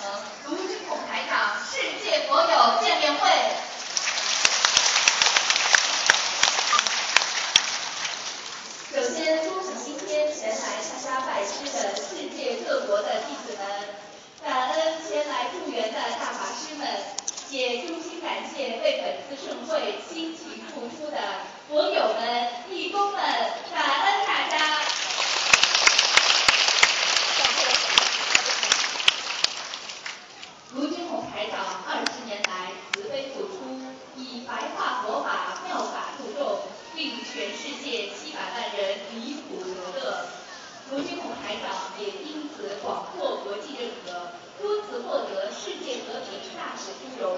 程卢军统台长世界佛友见面会。首先，恭喜今天前来参加拜师的世界各国的弟子们，感恩前来助缘的大法师们，也衷心感谢为本次盛会辛勤付出的佛友们、义工们，感恩大家。卢军宏台长二十年来慈悲付出，以白话佛法妙法度众，令全世界七百万人离苦得乐。卢军宏台长也因此广获国际认可，多次获得世界和平大使殊荣，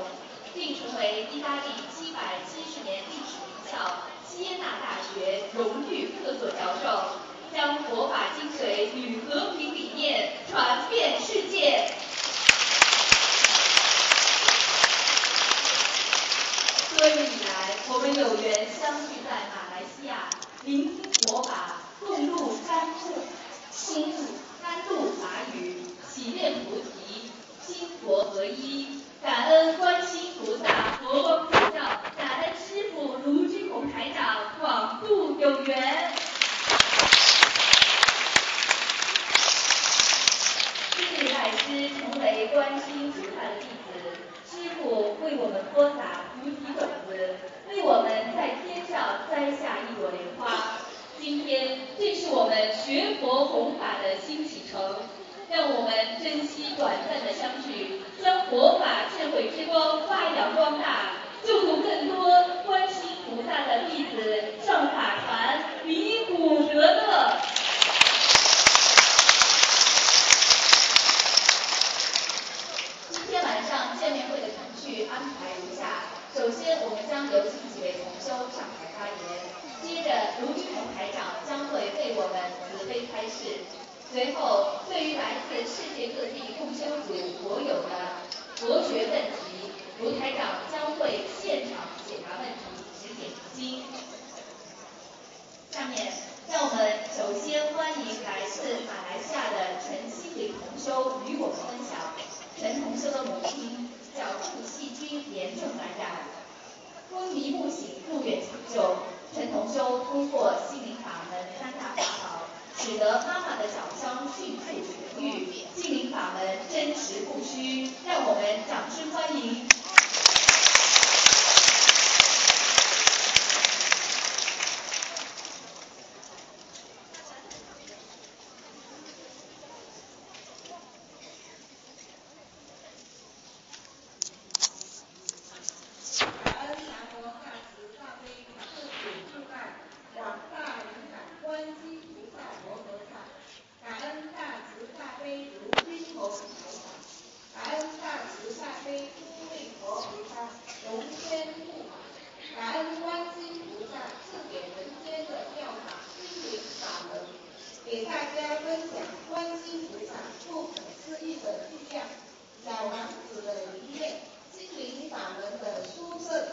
并成为意大利七百七十年历史名校锡耶纳大学荣誉客座教授，将佛法精髓与和平理念传遍世界。多年以来，我们有缘相聚在马来西亚，聆听佛法，共入甘露，共入甘露法语，祈愿菩提，心佛合一。感恩观世音菩萨、佛光普照，感恩师父卢军宏台长广度有缘。今日拜师成为观世音菩萨的弟子，为我们播撒菩提种子，为我们在天上栽下一朵莲花。今天正是我们学佛弘法的新启程，让我们珍惜短暂的相聚，将佛法智慧之光发扬光大，救度更多观世音菩萨的弟子上法船，离苦得乐。今天晚上见面会的场安排如下：首先，我们将有请几位同修上台发言；接着，卢军宏台长将会为我们慈悲开示；随后，对于来自世界各地共修组所有的佛学问题，卢台长将会现场解答问题，指点迷津。下面，让我们首先欢迎来自马来西亚的陈心理同修与我们分享。陈同修的母亲脚部细菌严重感染，昏迷不醒入院抢救。陈同修通过心灵法门三大法宝，使得妈妈的脚伤迅速痊愈。心灵法门真实不虚，让我们掌声欢迎。感恩南无大慈大悲普度众爱广大灵感观世音菩萨摩诃萨，感恩大慈大悲卢军宏台长，感恩大慈大悲诸位佛菩萨龙天护法，感恩观世音菩萨赐给人间的妙法心灵法门，给大家分享观世音菩萨不可思议的力量，小王子的理念。心灵法门的殊胜，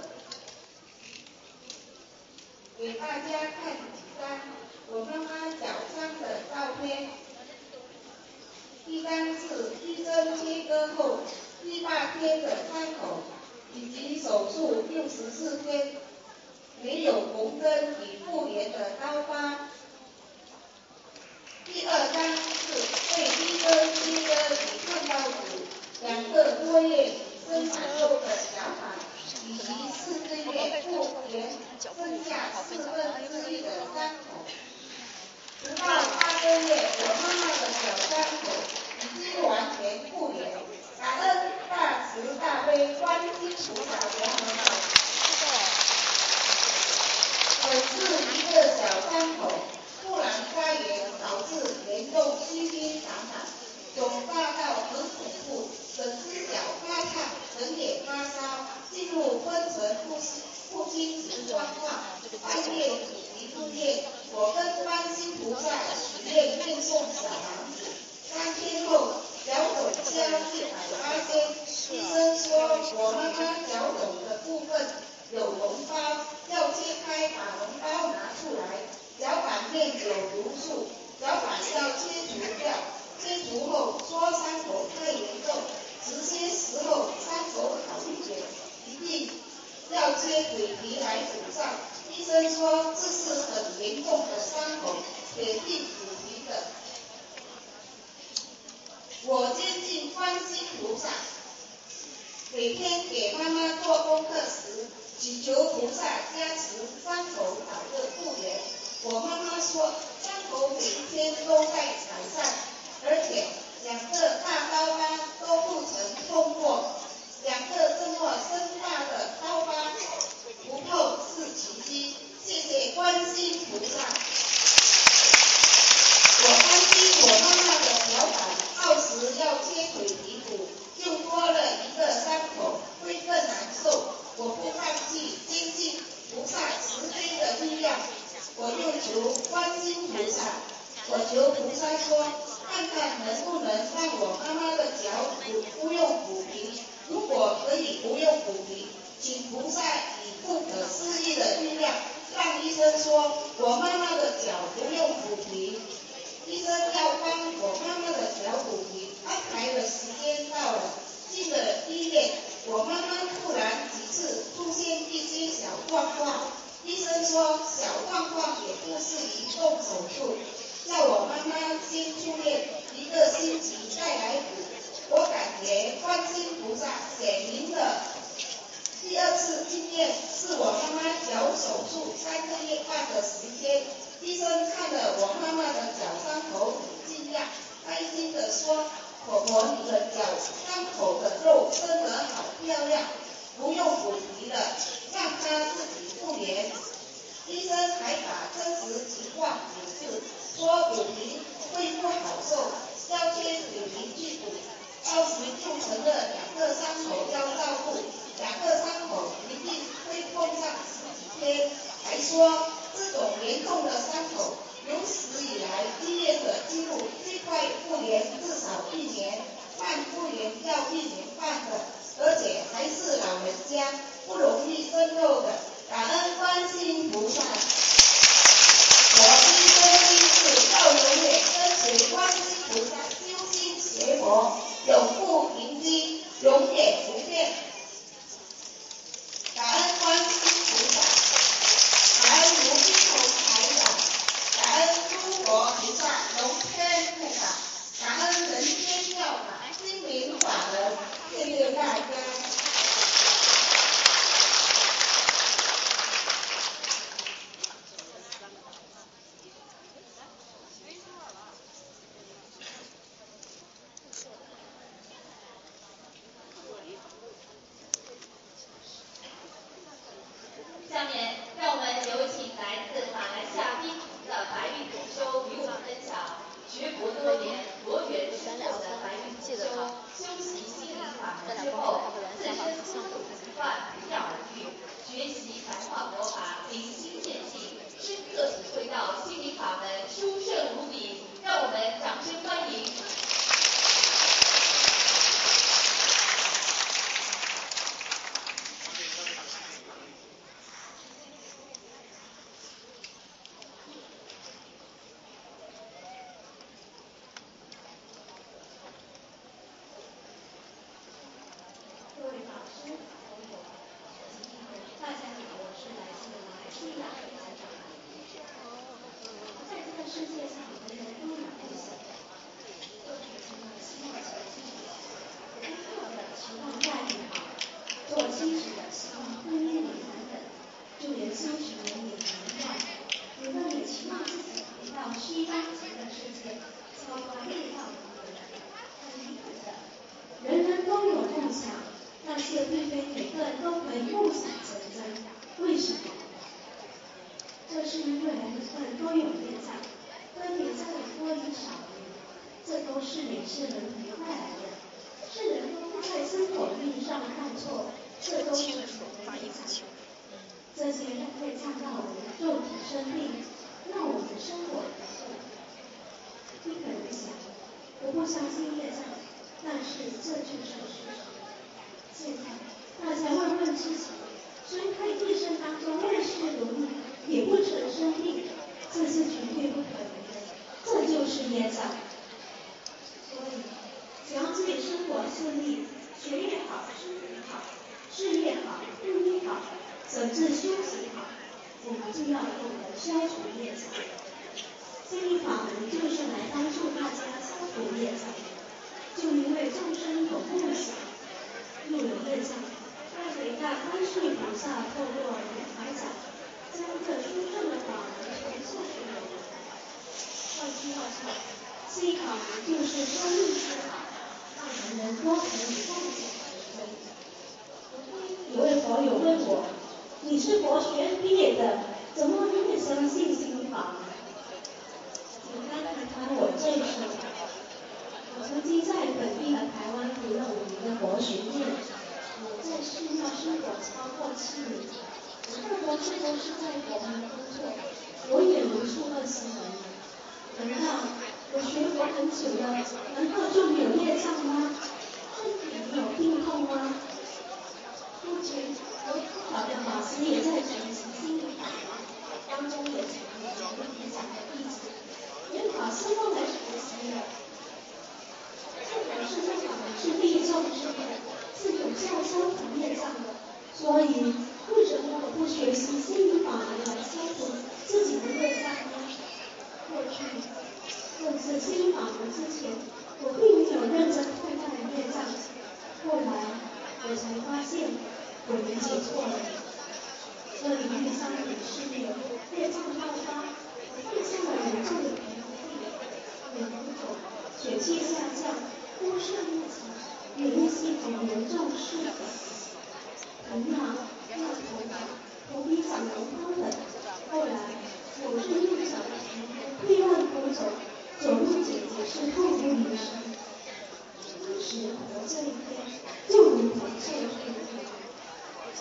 给大家看几张我妈妈脚伤的照片。一张是医生切割后第八天的伤口，以及手术六十四天没有红针与复原的刀疤。第二张是被医生切割与看到骨两个多月生产后的小板，以及四个月复原剩下四分之一的伤口。直到八个月，我妈妈的小伤口已经完全复原。感恩大慈大悲观世音菩萨摩诃萨。本是一个小伤口，突然发炎导致严重细菌感染，肿大到很恐怖，整只脚发烫，人也发烧，进入昏沉不不清醒状况，半夜紧急住院。我跟观音菩萨许愿命送小王子，三天后脚肿消一百八千，医生说我妈妈脚肿的部分有脓包，要切开把脓包拿出来，脚板面有毒素，脚板要切除掉。切除后，说伤口太严重，直接时候伤口好一点，一定要切嘴皮来补上。医生说这是很严重的伤口，铁定补皮的。我坚信观心菩萨，每天给妈妈做功课时，祈求菩萨加持，伤口早日复原。我妈妈说，伤口每天都在改善，而且两个大刀疤都不曾痛过。两个这么深大的刀疤不痛是奇迹，谢谢观世菩萨。我担心我妈妈的脚板到时要切腿皮骨。又多了一个伤口，会更难受。我不放弃，坚信菩萨慈悲的力量。我又求观音菩萨，我求菩萨说，看看能不能让我妈妈的脚骨不用补皮。如果可以不用补皮，请菩萨以不可思议的力量，让医生说我妈妈的脚不用补皮。医生要帮我妈妈的脚补皮。安排的时间到了，进了医院，我妈妈突然几次出现一些小状况，医生说小状况也不适宜动手术，叫我妈妈先住院一个星期再来补。我感觉观音菩萨显明的第二次进院是我妈妈脚手术三个月半的时间，医生看了我妈妈的脚伤口很惊讶，开心的说。婆婆，你的脚伤口的肉生得好漂亮，不用补皮了，让它自己复原。医生还把真实情况解释，说补皮会不好受，要切腿皮去补，到时就成了两个伤口要照顾，两个伤口一定会痛上十几天。还说这种严重的伤口。有史以来医院的记录，最快复原至少一年，慢复原要一年半的，而且还是老人家，不容易生肉的。感恩观世音菩萨，换句话说，心灵法门就是生命之法，让人人都可以共享成真。有位佛友问我。你是佛学毕业的，怎么你也相信心法？简单谈谈我这一生。我曾经在本地的台湾读了五年的佛学院，我在寺庙生活超过七年，我二博士都是在佛门工作，我也如数二十年。难道我学佛很久了，难道就没有业障吗？身体没有病痛吗？目前。好的，法师也在学习心理法，当中也成为了理想的弟子，连法师都来学习了。这表示这法门是利众之门，是有效消除业障的。所以，为什么我不学习心理法门来消除自己的业障呢？过去认识心灵法门之前，我并没有认真看待业障，后来我才发现。我理解错了，这里面三点是业障爆发，我放下了严重的皮肤病、脸红肿、血气下降、多肾不齐、免疫系统严重失衡、疼痒、掉头发、头皮长脓疱等。后来我是右脚的皮肤溃烂脱走，走路简直是痛不欲生。当时活这一天，就如同受罪。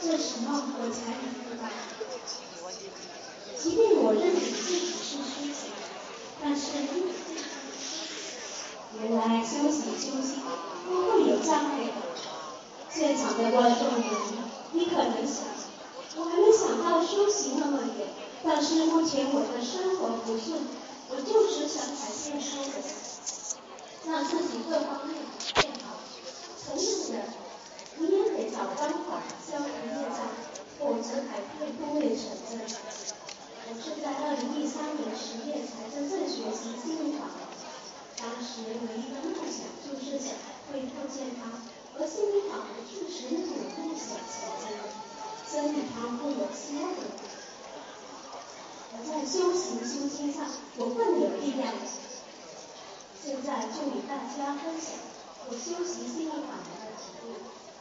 这时候我才明白，即便我认为自己是虚假，但是原来修行修心都会有障碍的。现场的观众们，你可能想，我还没想到修行那么远，但是目前我的生活不顺，我就只想改变生活，让自己各方面变好。同样的。你也得找方法消除业障，否则改变不会成真。我是在二零一三年十月才真正学习心理法门，当时唯一的梦想就是想恢复健康，而心理法门确实让我梦想成真，身体康复有希望的。在修行修心上，我更有力量。现在就与大家分享我修习心理法门的体悟。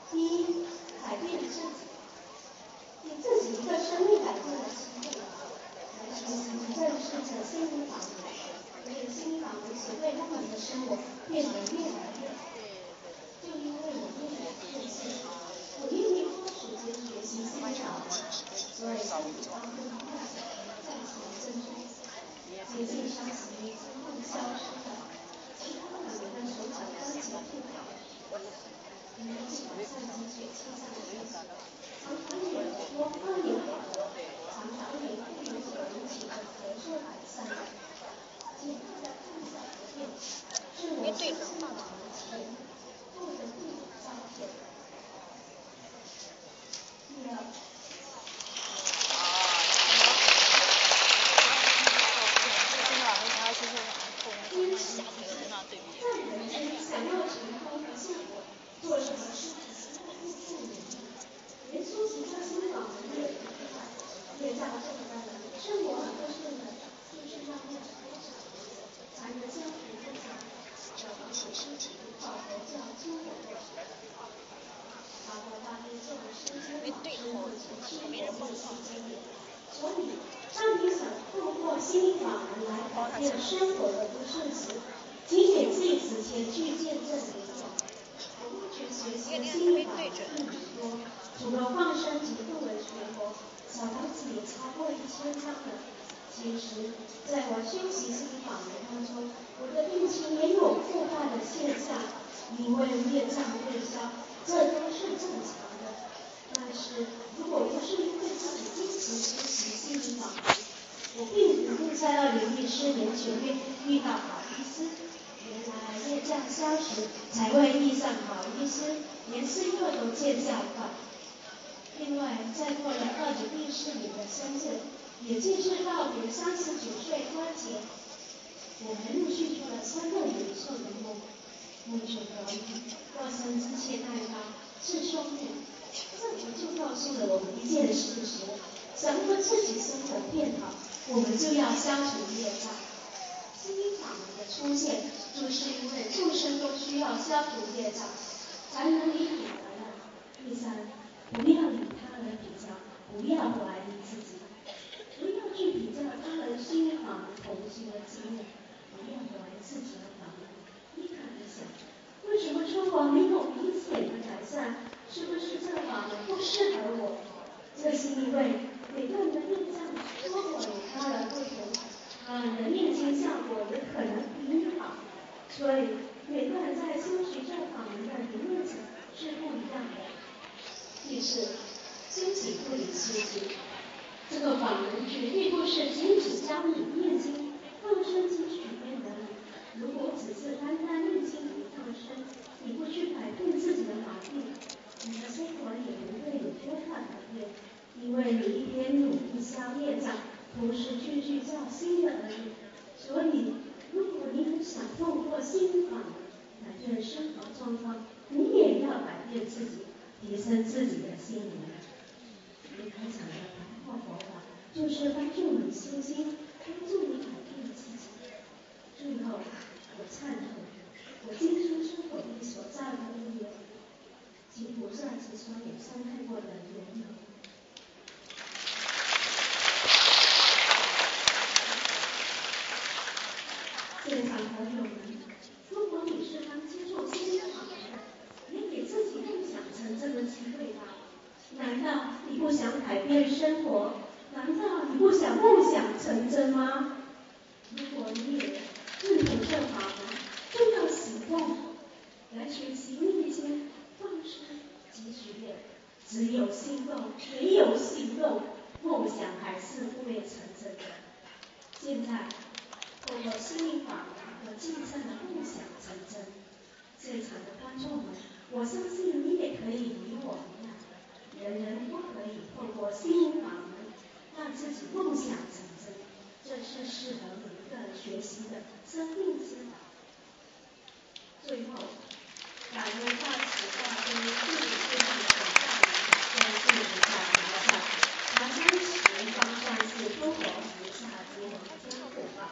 第一，改变自己，给自己一个生命改变的机会，来学习认识着心灵法门，而心灵法门只会让我们的生活变得越来越好。就因为我愿意学习，我愿意花时间学习心灵法门，所以心理当中的梦想再次增多，接近伤心渐渐消失的，其他的人的手脚关节不好。年纪不算积血气上的日子，常常脸多发脸红，常常脸部有所引起的咳嗽改善。其他的看小不变，是我相信的前做的第五照片。第二。这个现在透过心灵法门和精神的梦想成真，现场的观众们，我相信你也可以与我一样，人人都可以透过心灵法门让自己梦想成真，这是适合每一个学习的生命之道。最后，感恩大慈大悲、救福祝福广大人，相信领导，大家，感恩。将上次中国石化节能将火爆，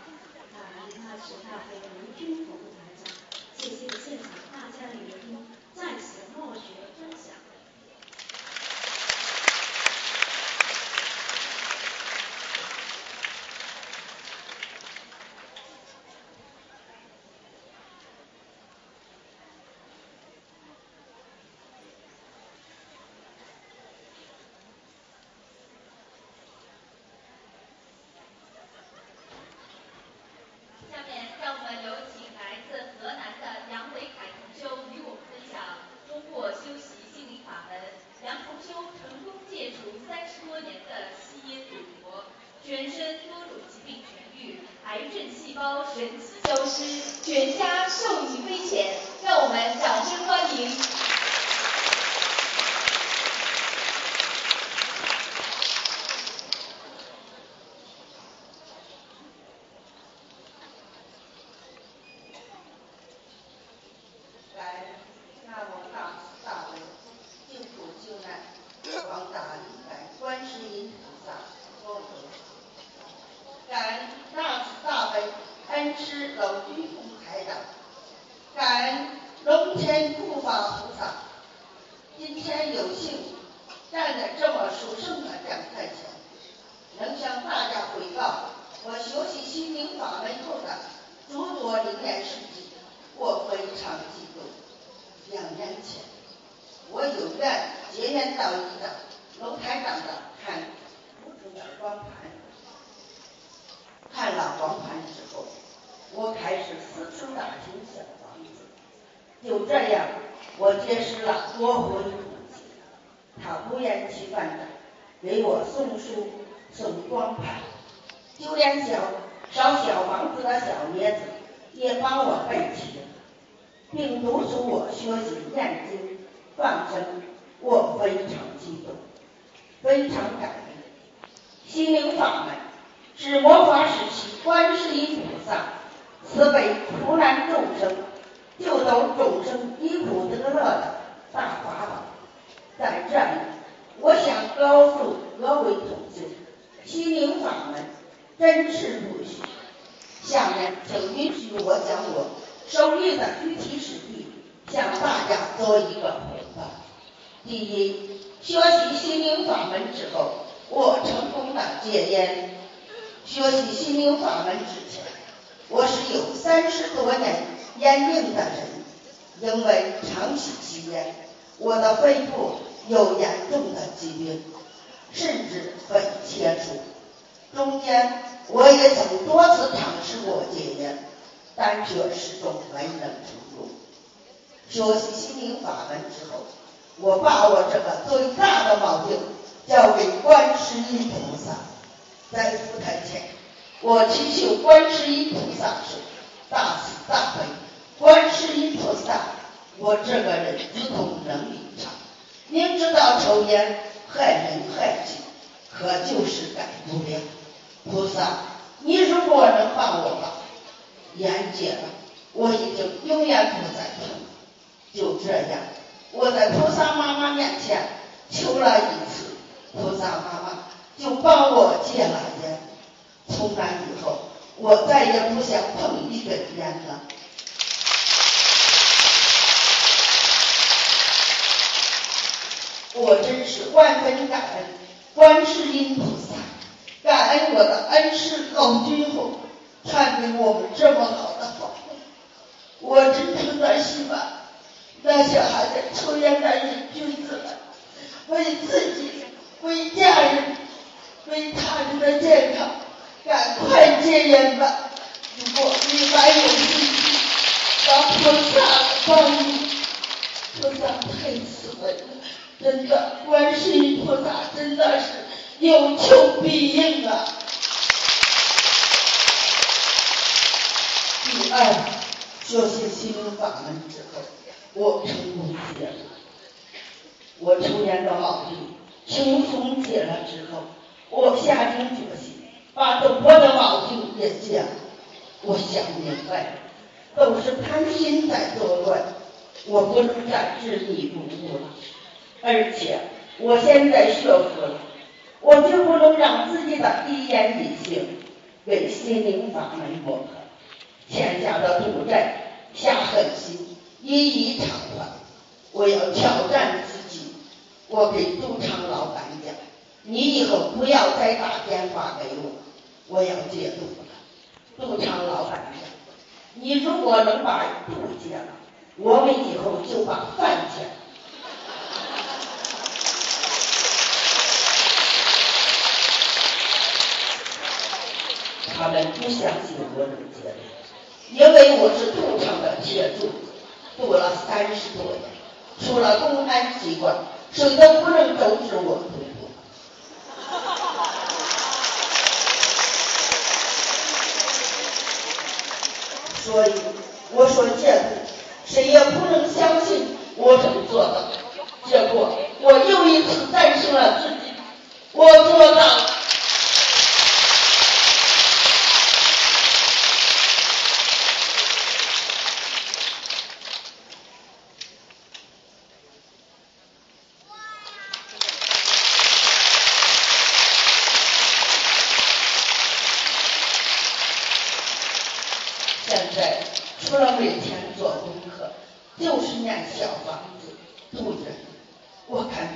那人大十大会吴军国团长，谢谢现场大家的聆听，在此默许分享。有严重的疾病，甚至肺切除。中间我也曾多次尝试过戒烟，但却始终没能成功。学习心灵法门之后。我把我这个最大的毛病交给观世音菩萨，在佛台前，我祈求观世音菩萨说：“大慈大悲，观世音菩萨，我这个人自控能力差，明知道抽烟害人害己，可就是改不了。菩萨，你如果能帮我把烟戒了，我已经永远不再碰。就这样。”我在菩萨妈妈面前求了一次，菩萨妈妈就帮我戒了烟。从那以后，我再也不想碰一根烟了。我真是万分感恩观世音菩萨，感恩我的恩师老君后传给我们这么好的法门。我真诚的希望。那些还在抽烟的瘾君子们，为自己、为家人、为他人的健康，赶快戒烟吧！如果你还有信心，让菩萨帮你，菩萨太慈悲了，真的，观世音菩萨真的是有求必应啊！第二，学习心灵法门之后。我成功戒了，我抽烟的毛病轻松戒了之后，我下定决心把赌博的毛病也戒了。我想明白了，都是贪心在作乱，我不能再执迷不悟了。而且我现在学佛了，我就不能让自己的一言一行为心灵法门磨合，欠下的赌债下狠心。一一偿还，我要挑战自己。我给赌场老板讲，你以后不要再打电话给我，我要戒赌了。赌场老板讲，你如果能把赌戒了，我们以后就把饭钱。他们不相信我能戒，因为我是赌场的铁柱。读了三十多年，除了公安机关，谁都不能阻止我读博。所以我说戒毒，谁也不能相信我能做到。结果我又一次战胜了自己，我做到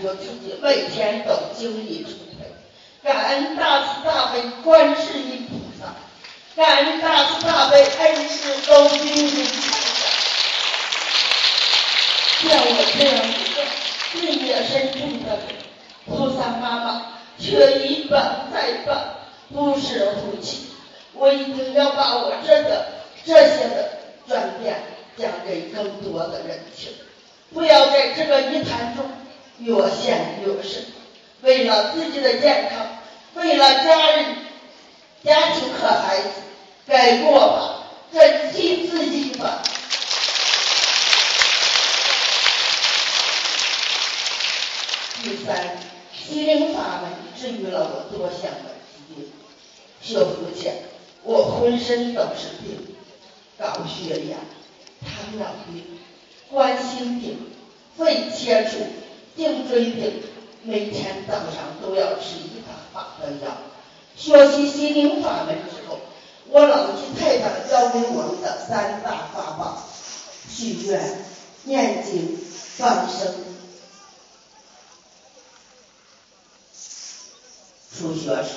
我自己每天都精力充沛感恩大慈大悲观世音菩萨。感恩大慈大悲恩师高僧普菩萨像我这样一个日夜深重的人菩萨妈妈却一半再半不舍夫妻我一定要把我这个这些的转变讲给更多的人听。不要在这个一谈中越陷越深为了自己的健康为了家人家庭和孩子改过吧珍惜自己吧。第三心灵法门治愈了我多项的疾病说父前我浑身都是病高血压糖尿病冠心病肺切除颈椎病，每天早上都要吃一大把的药。学习心灵法门之后，我老去太上教给我们的三大法宝：许愿、念经、放生。初学时，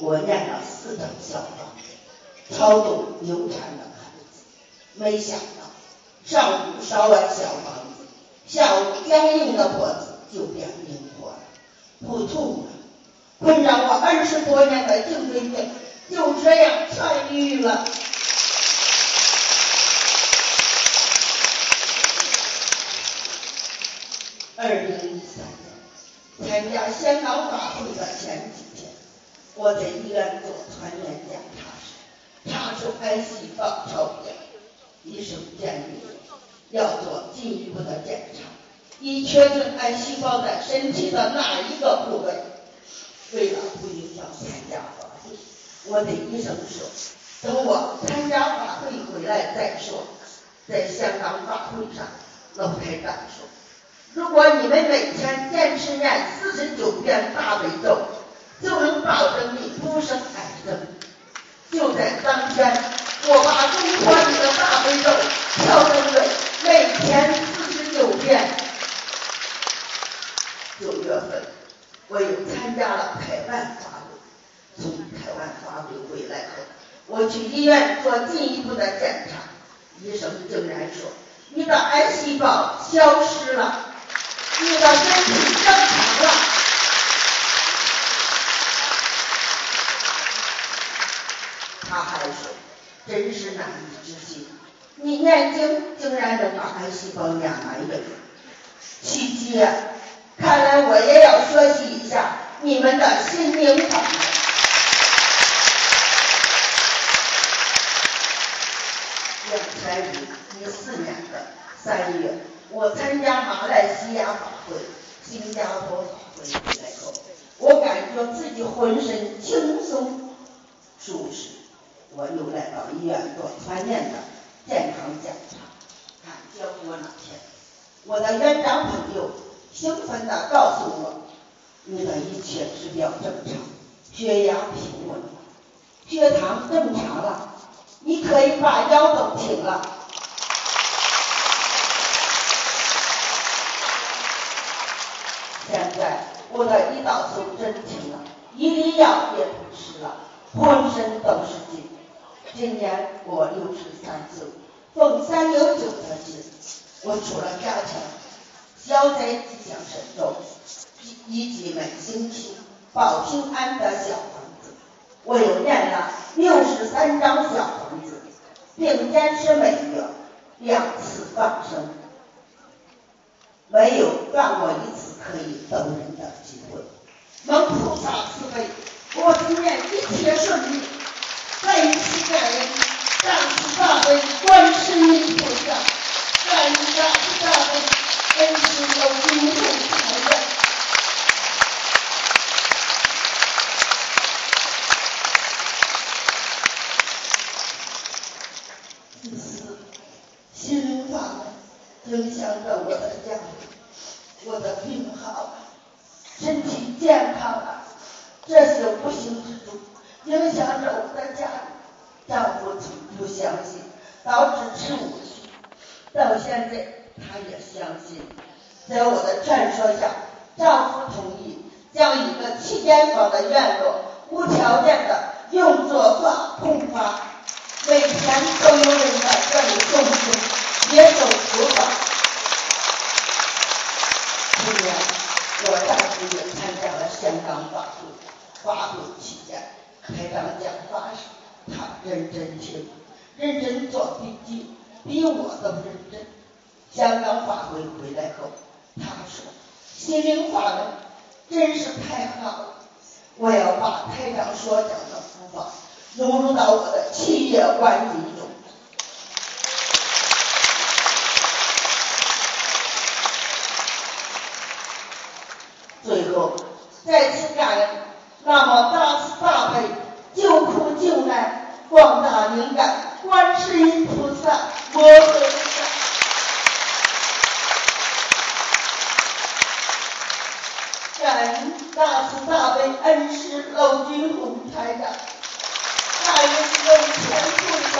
我念了四等小房，超度流产的孩子。没想到，上午烧完小房子，下午僵硬的脖子就变灵活了，不痛了。困扰我二十多年的颈椎病就这样痊愈了。二零一三年参加香港法会的前几天，我在医院做全面检查时，查出癌细胞超标，医生建议要做进一步的检查，以确定癌细胞在身体的哪一个部位。为了不影响参加法会，我对医生说：“等我参加法会回来再说。”在香港法会上，老台长说：“如果你们每天坚持念四十九遍大悲咒，就能保证你不生癌症。”就在当天，我把中国里的大悲咒调整为每天四十九遍。九月份。我又参加了台湾法会，从台湾法会回来后，我去医院做进一步的检查，医生竟然说你的癌细胞消失了，你的身体正常了。他还说，真是难以置信，你念经竟然能把癌细胞念完了，奇迹！看来我也要学习一下你们的心灵法门。两千零一四年的三月，我参加马来西亚法会、新加坡法会回来后，我感觉自己浑身轻松舒适。我又来到医院做全面的健康检查，看结果那天，我的院长朋友。兴奋的告诉我：“你的一切指标正常，血压平稳，血糖正常了，你可以把药都停了。”现在我的胰岛素真停了，一粒药也不吃了，浑身都是劲。今年我六十三岁，逢三有九的劲，我除了加强。消灾吉祥神咒，以及每星期保平安的小房子，我又念了六十三张小房子，并坚持每月两次放生，没有断过一次可以等人的机会。蒙菩萨慈悲，我今年一切顺利，再一次感恩大慈大悲观世音菩萨，感恩大慈大悲。真是有无数财源。第四，心灵法门影响着我的家庭，我的病好了，身体健康了，这些无形之中影响着我的家。丈夫从不相信，导致吃无去，到现在。她也相信，在我的劝说下，丈夫同意将一个七间房的院落无条件的用作法空发，每天都有人在这里诵经、接受佛法。去年，我丈夫也参加了香港法会，法会期间，台长讲话时，他认真听，认真做笔记，比我都认真。香港法会回来后，他说：“心灵法门真是太好了，我要把台长所讲的佛法融入到我的企业管理中。”最后，再次感恩那么大慈大悲、救苦救难、广大灵感观世音菩萨摩诃萨。感恩大慈大悲恩师娄军宏台长，感恩龙天护法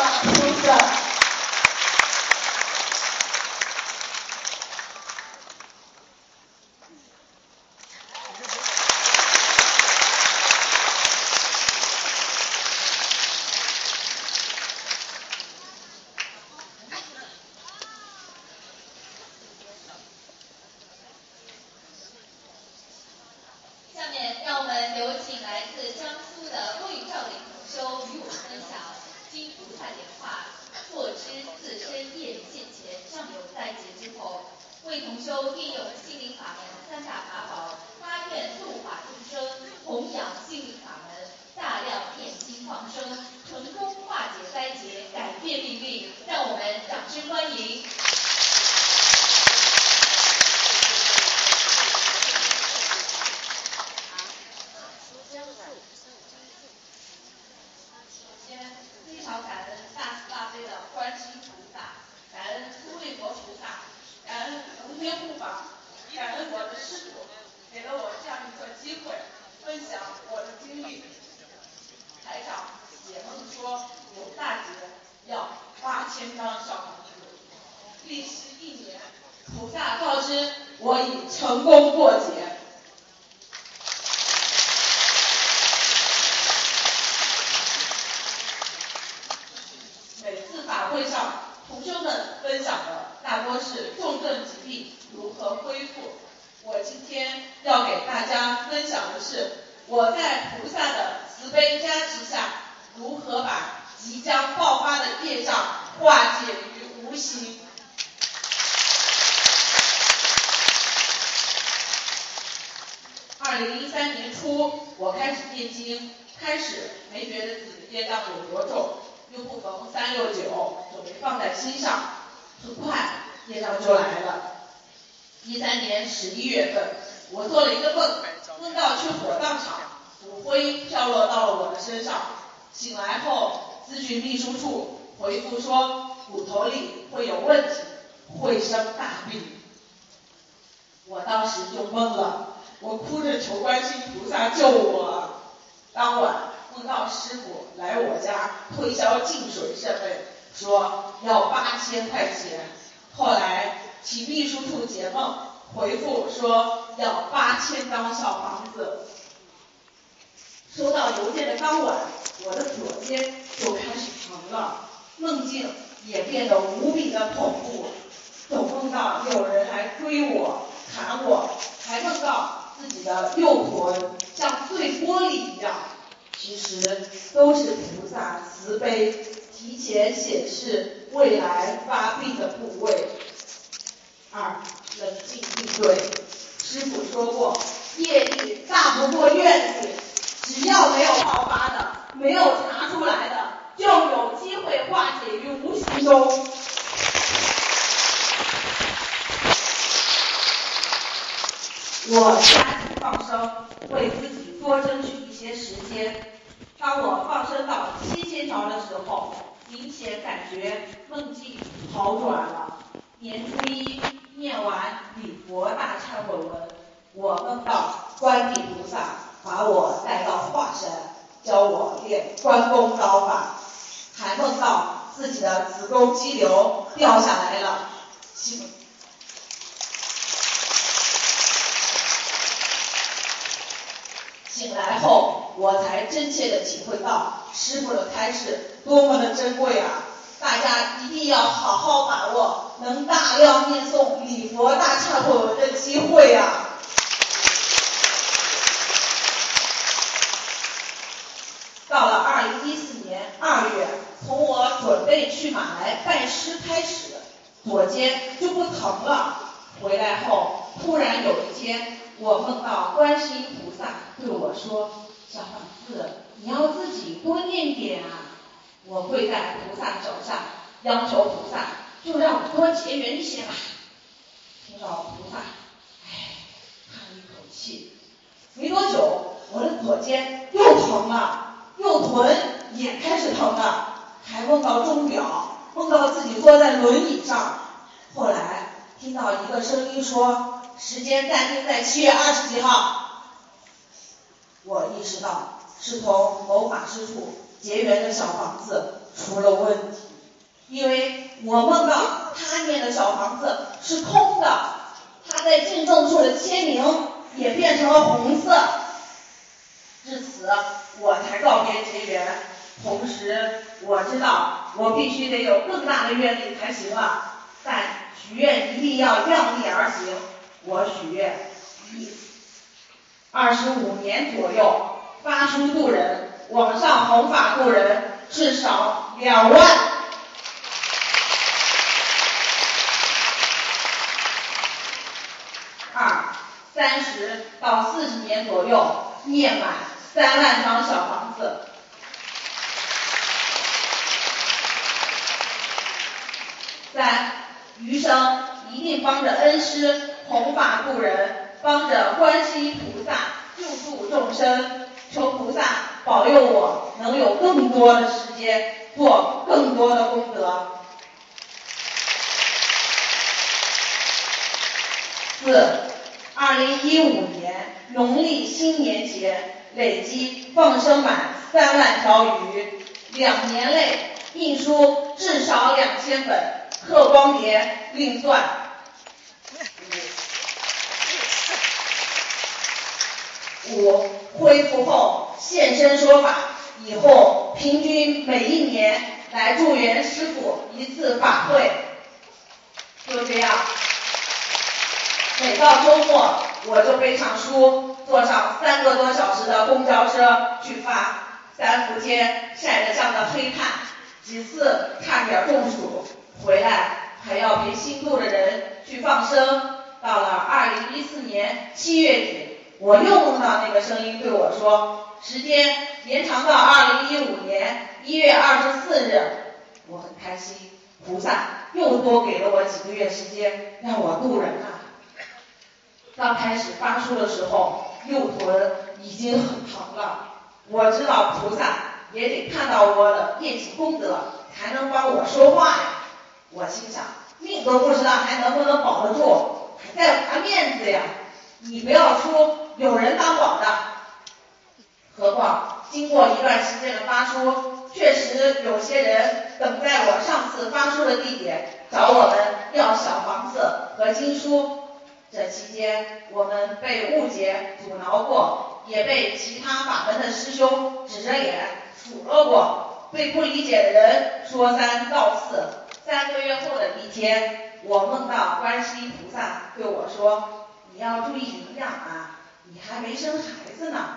备去马来拜师开始，左肩就不疼了。回来后，突然有一天，我梦到观世音菩萨对我说：“小房子，你要自己多念点啊！”我跪在菩萨脚下，央求菩萨就让我多结缘一些吧。听到菩萨，唉，叹一口气。没多久，我的左肩又疼了，右臀也开始疼了。还梦到钟表，梦到自己坐在轮椅上。后来听到一个声音说，时间暂定在七月二十几号。我意识到是从某法师处结缘的小房子出了问题，因为我梦到他念的小房子是空的，他在敬重处的签名也变成了红色。至此，我才告别结缘。同时，我知道我必须得有更大的愿力才行啊。但许愿一定要量力而行。我许愿，一二十五年左右发书度人，网上弘法度人至少两万。二三十到四十年左右念满三万张小房子。三余生一定帮着恩师弘法度人，帮着观世音菩萨救度众生，求菩萨保佑我能有更多的时间做更多的功德。四，二零一五年农历新年节累计放生满三万条鱼，两年内印书至少两千本。贺光碟另算。五恢复后现身说法，以后平均每一年来助缘师傅一次法会。就这样，每到周末我就背上书，坐上三个多小时的公交车去发，三伏天晒得像个黑炭，几次差点中暑。回来还要陪新度的人去放生。到了二零一四年七月底，我又梦到那个声音对我说：“时间延长到二零一五年一月二十四日。”我很开心，菩萨又多给了我几个月时间让我渡人了。刚开始发书的时候，右臀已经很疼了。我知道菩萨也得看到我的业绩功德，才能帮我说话呀。我心想，命都不知道还能不能保得住，还在乎面子呀？你不要出，有人当保的。何况经过一段时间的发书，确实有些人等在我上次发书的地点找我们要小房子和经书。这期间，我们被误解阻挠过，也被其他法门的师兄指着眼数落过，被不理解的人说三道四。三个月后的一天，我梦到观世音菩萨对我说：“你要注意营养啊，你还没生孩子呢。”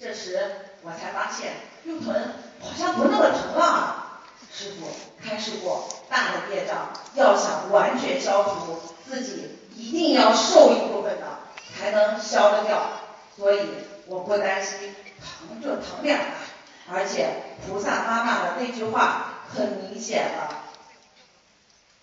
这时我才发现右臀好像不那么疼了。师傅开示过，大的业障要想完全消除，自己一定要瘦一部分的，才能消得掉。所以我不担心，疼就疼点吧。而且菩萨妈妈的那句话。很明显了，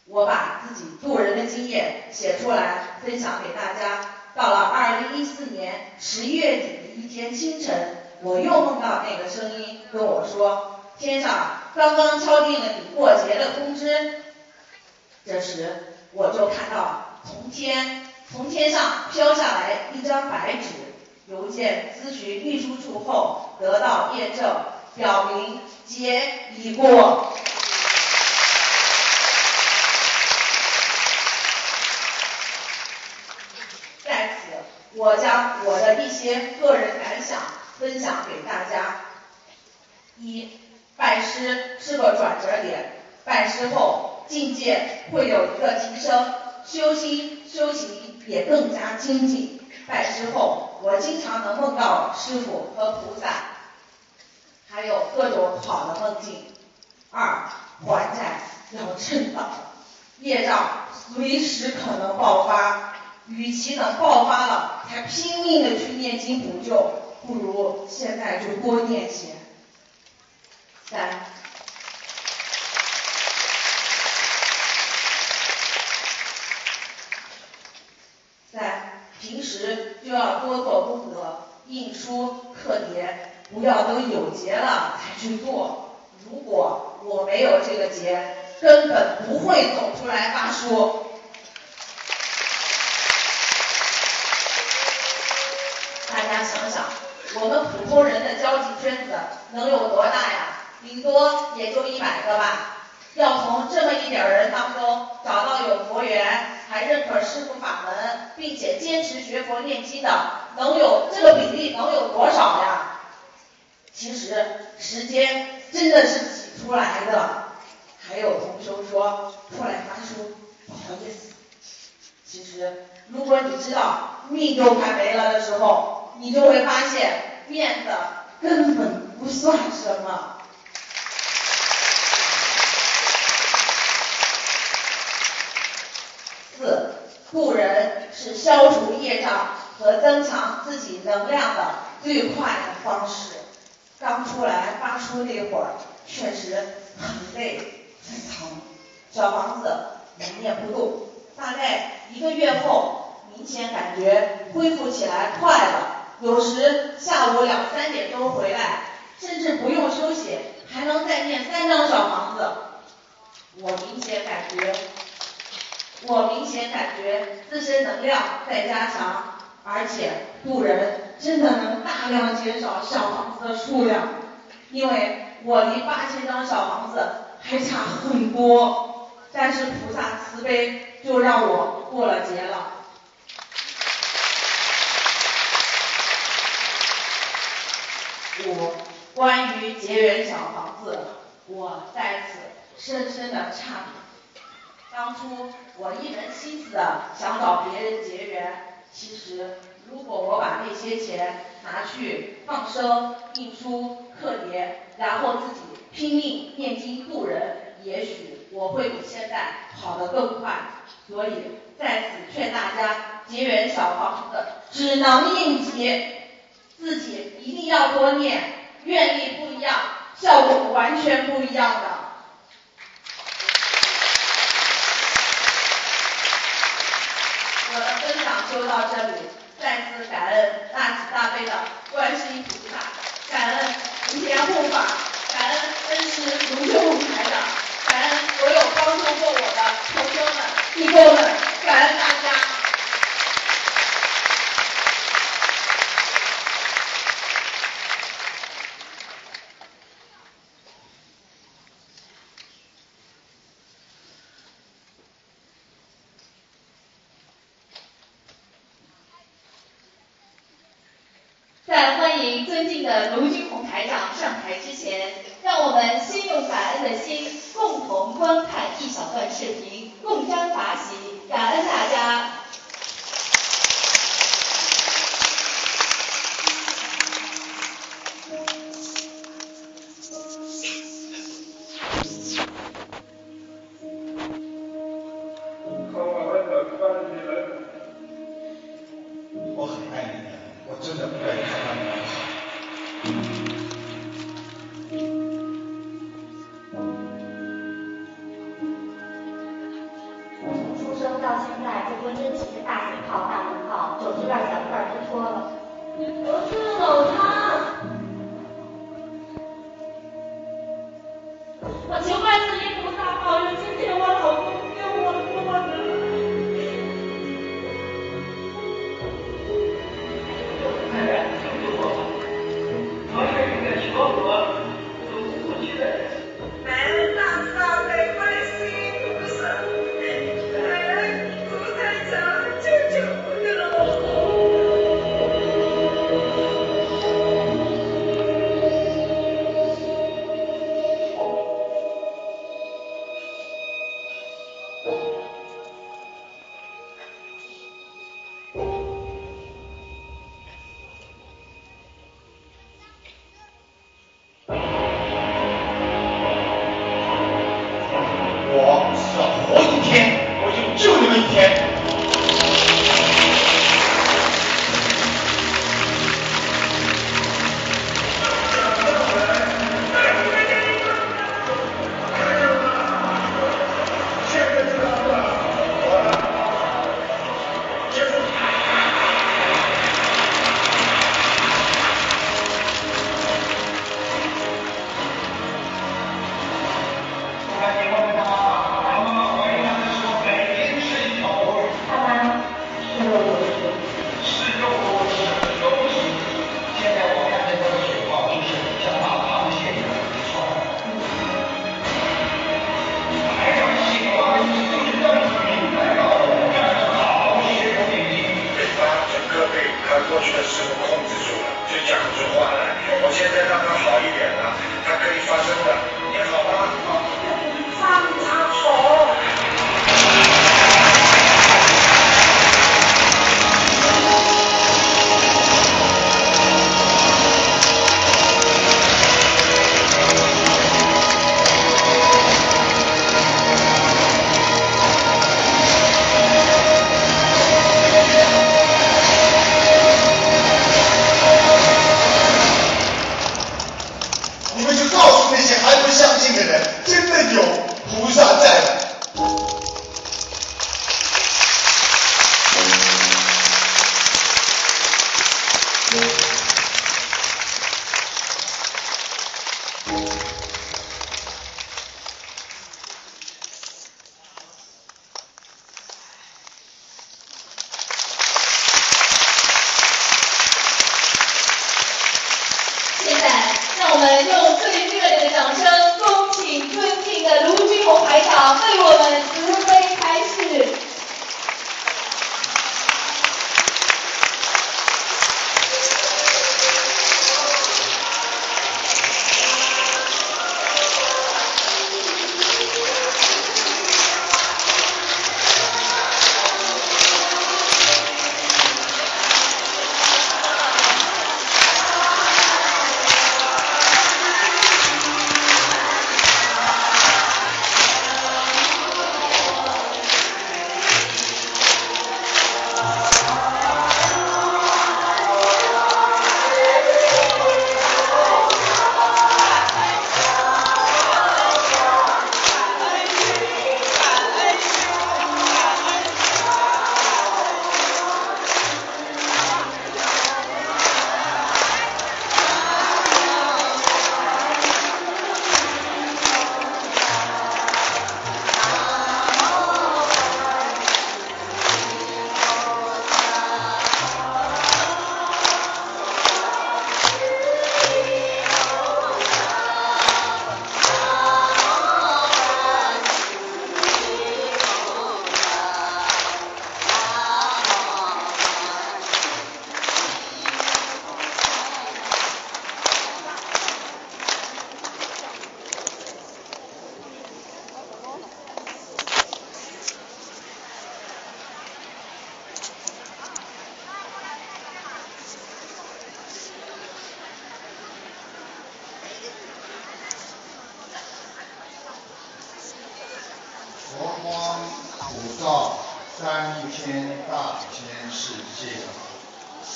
我把自己做人的经验写出来分享给大家。到了二零一四年十一月底的一天清晨，我又梦到那个声音跟我说：“天上刚刚敲定了你过节的通知。”这时我就看到从天从天上飘下来一张白纸，邮件咨询秘书处后得到验证，表明节已过。在此我将我的一些个人感想分享给大家。一，拜师是个转折点，拜师后境界会有一个提升，修心修行也更加精进。拜师后，我经常能梦到师傅和菩萨，还有各种好的梦境。二，还债要趁早，业障随时可能爆发。与其等爆发了才拼命的去念经补救，不如现在就多念些。三，三，平时就要多做功德，印书刻碟，不要等有节了才去做。如果我没有这个节，根本不会走出来发书。大家想想，我们普通人的交际圈子能有多大呀？顶多也就一百个吧。要从这么一点人当中找到有佛缘，还认可师傅法门，并且坚持学佛念经的，能有这个比例能有多少呀？其实时间真的是挤出来的。还有同修说出来发书不好意思，其实如果你知道命都快没了的时候，你就会发现面子根本不算什么。四渡人是消除业障和增强自己能量的最快的方式。刚出来发出那会儿，确实很累很疼，小房子也念不动。大概一个月后，明显感觉恢复起来快了，有时下午两三点钟回来，甚至不用休息，还能再念三张小房子。我明显感觉。我明显感觉自身能量在加强，而且渡人真的能大量减少小房子的数量，因为我离八千张小房子还差很多，但是菩萨慈悲就让我过了节了。五，关于结缘小房子，我在此深深的忏悔。当初我一门心思的想找别人结缘，其实如果我把那些钱拿去放生、印书、刻碟，然后自己拼命念经度人，也许我会比现在跑得更快。所以在此劝大家，结缘小房子只能应急，自己一定要多念，愿力不一样，效果完全不一样的。我的分享就到这里，再次感恩大慈大悲的观世音菩萨，感恩无天护法，感恩恩师卢秀红台长，感恩所有帮助过我的同学们、义工们，感恩大家。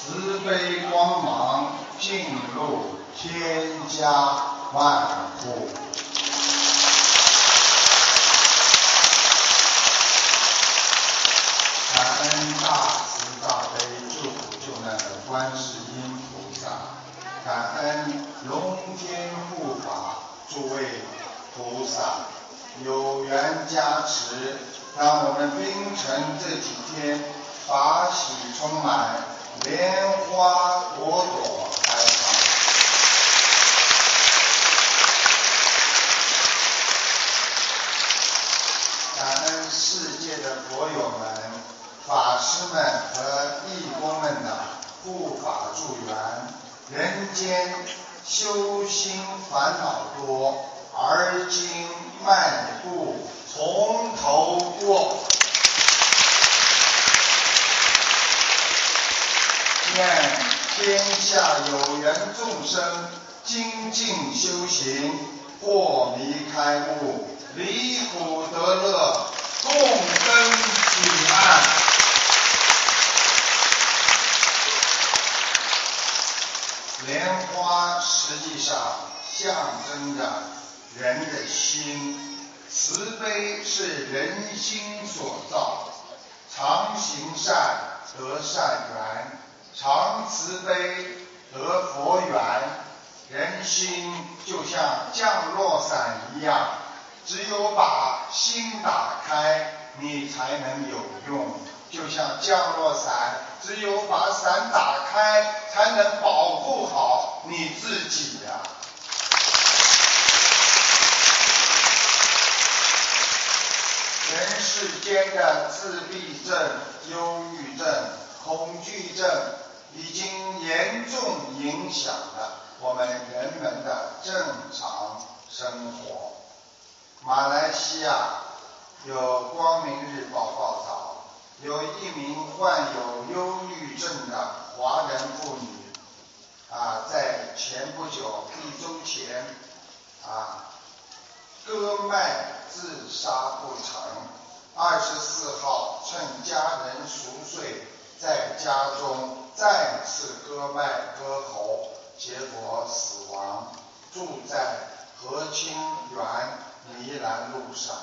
慈悲光芒进入千家万户。感恩大慈大悲救苦救难的观世音菩萨，感恩龙天护法诸位菩萨，有缘加持，让我们冰城这几天法喜充满，莲花朵朵开放。感恩世界的佛友们、法师们和义工们的护法助缘。人间修心烦恼多，而今迈步从头过。愿天下有缘众生精进修行，破迷开悟，离苦得乐，共登彼岸。莲花实际上象征着人的心，慈悲是人心所造，常行善得善缘，常慈悲得佛缘。人心就像降落伞一样，只有把心打开，你才能有用。就像降落伞，只有把伞打开，才能保护好你自己呀、人世间的自闭症、忧郁症、恐惧症，已经严重影响了我们人们的正常生活。马来西亚有《光明日报》报道，有一名患有忧郁症的华人妇女啊，在前不久一周前啊割脉自杀不成，二十四号趁家人熟睡，在家中再次割脉割喉，结果死亡，住在和清园宜兰路上。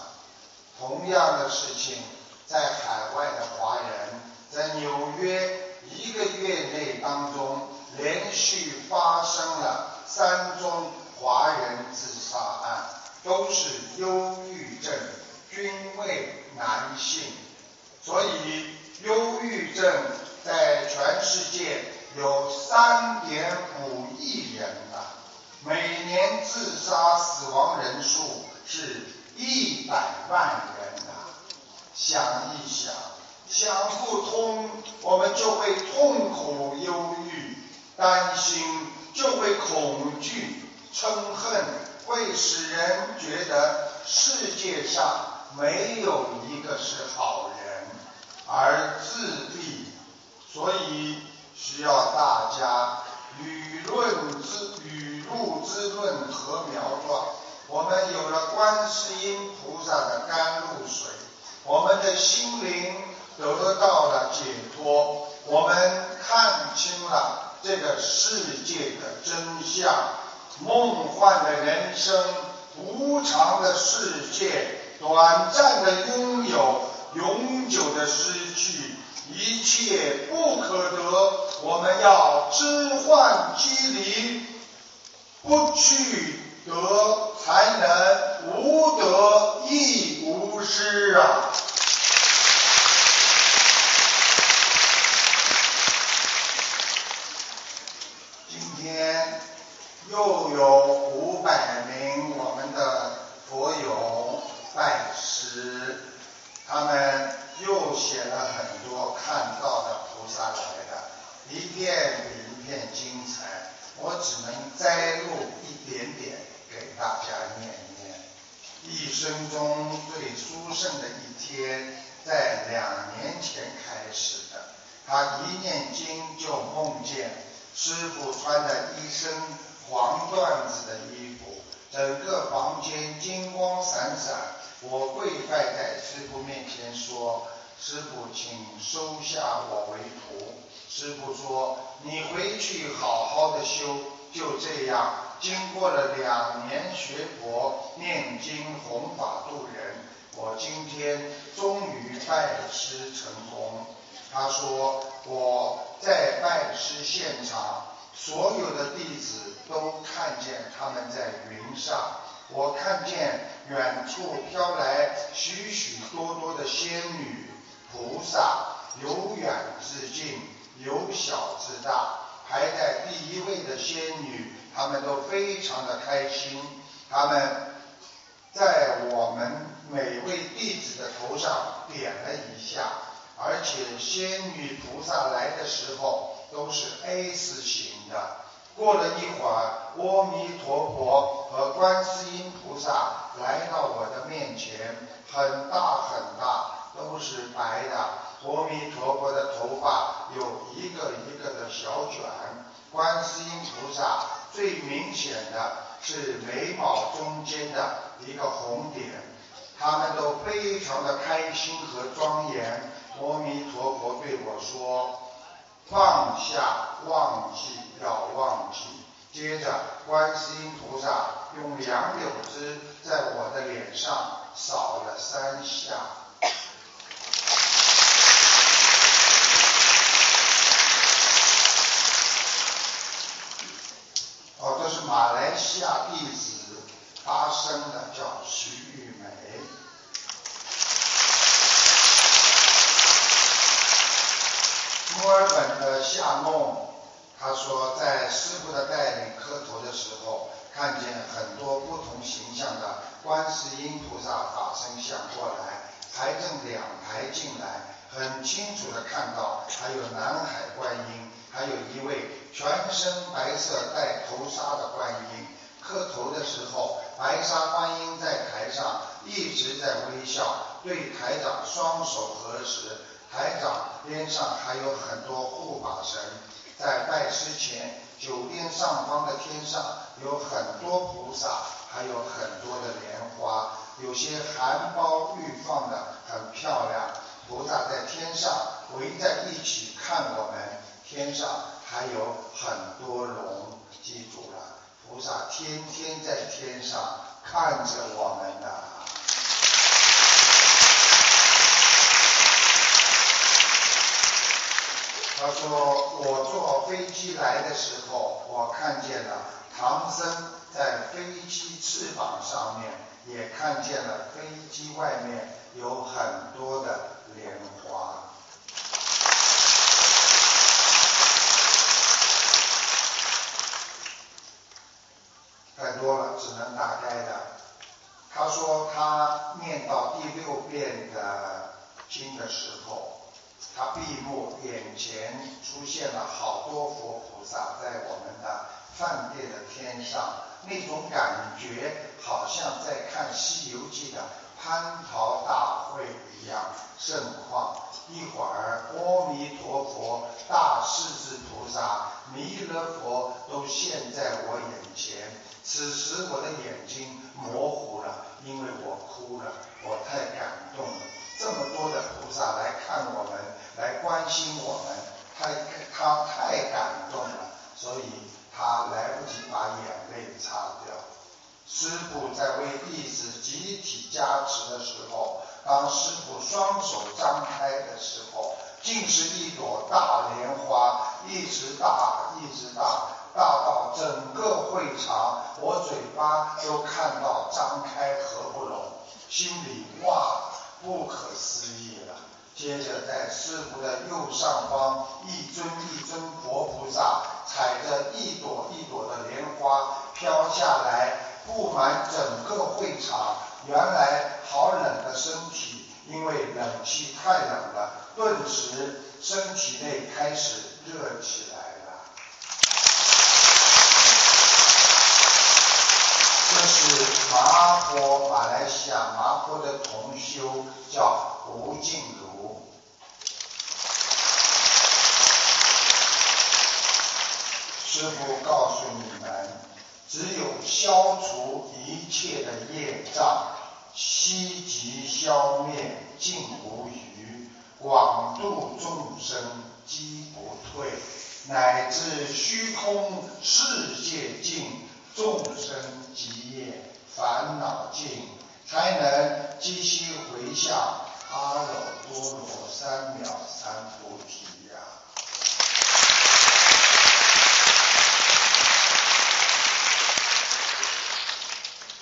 同样的事情，在海外的华人，在纽约一个月内当中，连续发生了三宗华人自杀案，都是忧郁症，均为男性。所以，忧郁症在全世界有三点五亿人啊，每年自杀死亡人数是一百万人呐、想一想，想不通，我们就会痛苦、忧郁、担心，就会恐惧、嗔恨，会使人觉得世界上没有一个是好人，而自闭。所以需要大家舆论之雨露滋润禾苗壮。我们有了观世音菩萨的甘露水，我们的心灵得到了解脱，我们看清了这个世界的真相。梦幻的人生，无常的世界，短暂的拥有，永久的失去，一切不可得。我们要知患机离，不去得，才能无得亦无失啊！今天又有五百名我们的佛友拜师，他们又写了很多看到的菩萨来的，一片比一片精彩。我只能摘录一点点给大家念一念。一生中最殊胜的一天，在两年前开始的。他一念经就梦见师傅穿着一身黄缎子的衣服，整个房间金光闪闪。我跪拜在师傅面前说：“师傅，请收下我为徒。”师傅说：“你回去好好的修。”就这样，经过了两年学佛、念经、弘法度人，我今天终于拜师成功。他说我在拜师现场，所有的弟子都看见他们在云上，我看见远处飘来许许多多的仙女、菩萨，由远至近，由小至大。排在第一位的仙女，她们都非常的开心，她们在我们每位弟子的头上点了一下，而且仙女菩萨来的时候都是 A 字形的。过了一会儿，阿弥陀佛和观世音菩萨来到我的面前，很大很大，都是白的。阿弥陀佛的头发有一个一个的小卷，观世音菩萨最明显的是眉毛中间的一个红点，他们都非常的开心和庄严。阿弥陀佛对我说：“放下，忘记，要忘记。”接着，观世音菩萨用杨柳枝在我的脸上扫了三下。哦，这是马来西亚弟子发生的，叫徐玉梅。墨尔本的夏梦，他说在师傅的带领磕头的时候，看见很多不同形象的观世音菩萨法身像过来，排正两排进来，很清楚的看到还有南海观音，还有一位全身白色戴头纱的观音。磕头的时候，白纱观音在台上一直在微笑，对台长双手合十。台长边上还有很多护法神，在拜师前，酒店上方的天上有很多菩萨，还有很多的莲花，有些含苞欲放的，很漂亮。菩萨在天上围在一起看我们，天上还有很多龙，记住了，菩萨天天在天上看着我们的。他说：“我坐飞机来的时候，我看见了唐僧在飞机翅膀上面，也看见了飞机外面有很多的莲花。”太多了，只能大概的。他说他念到第六遍的经的时候，他闭目，眼前出现了好多佛菩萨在我们的饭店的天上，那种感觉好像在看《西游记》的蟠桃大会一样盛况。一会儿，阿弥陀佛、大势至菩萨、弥勒佛都现在我眼前。此时我的眼睛模糊了，因为我哭了，我太感动了。这么多的菩萨来看我们，来关心我们，他他太感动了，所以他来不及把眼泪擦掉。师傅在为弟子集体加持的时候，当师傅双手张开的时候，竟是一朵大莲花，一直大，一直大，大到整个会场，我嘴巴都看到张开合不拢，心里哇，不可思议了。接着在师傅的右上方，一尊一尊佛菩萨踩着一朵一朵的莲花飘下来。布满整个会场，原来好冷的身体，因为冷气太冷了，顿时身体内开始热起来了。这这是麻坡，马来西亚麻坡的同修叫吴静茹。师傅告诉你们。只有消除一切的业障，悉即消灭尽无余，广度众生积不退，乃至虚空世界尽，众生极业烦恼尽，才能积息回向阿耨多罗三藐三菩提呀。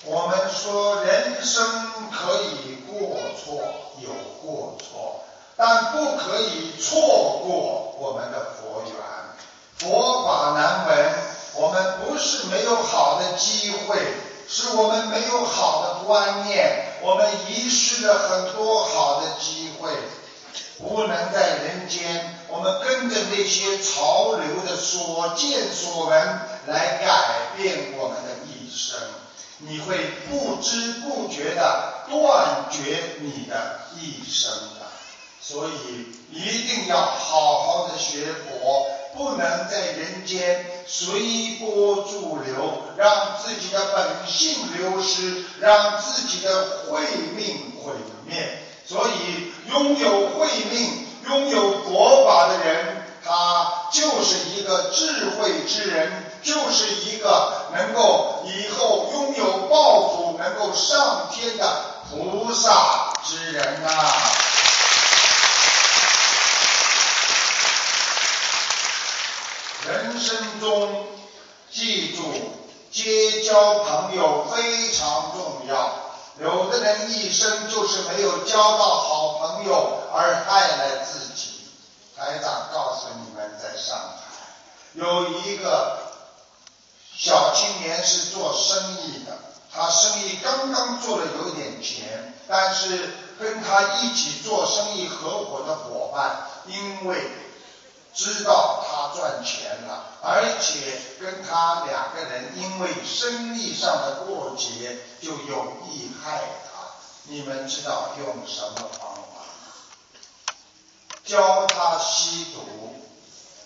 我们说人生可以过错，有过错，但不可以错过我们的佛缘。佛法难闻，我们不是没有好的机会，是我们没有好的观念，我们遗失了很多好的机会。不能在人间，我们跟着那些潮流的所见所闻来改变我们的一生。你会不知不觉的断绝你的一生的，所以一定要好好的学佛，不能在人间随波逐流，让自己的本性流失，让自己的慧命毁灭。所以拥有慧命、拥有佛法的人。他就是一个智慧之人，就是一个能够以后拥有抱负、能够上天的菩萨之人呐。人生中，记住结交朋友非常重要。有的人一生就是没有交到好朋友，而害了自己。台长告诉你们，在上海有一个小青年是做生意的，他生意刚刚做了有点钱，但是跟他一起做生意合伙的伙伴，因为知道他赚钱了，而且跟他两个人因为生意上的过节就有意害他。你们知道用什么方法？教他吸毒，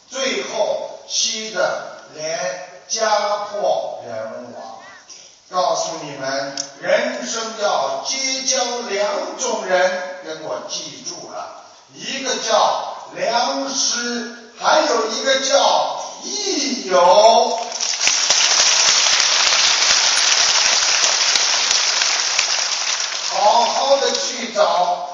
最后吸的连家破人亡。告诉你们，人生要结交两种人，跟我记住了，一个叫良师，还有一个叫益友。好好的去找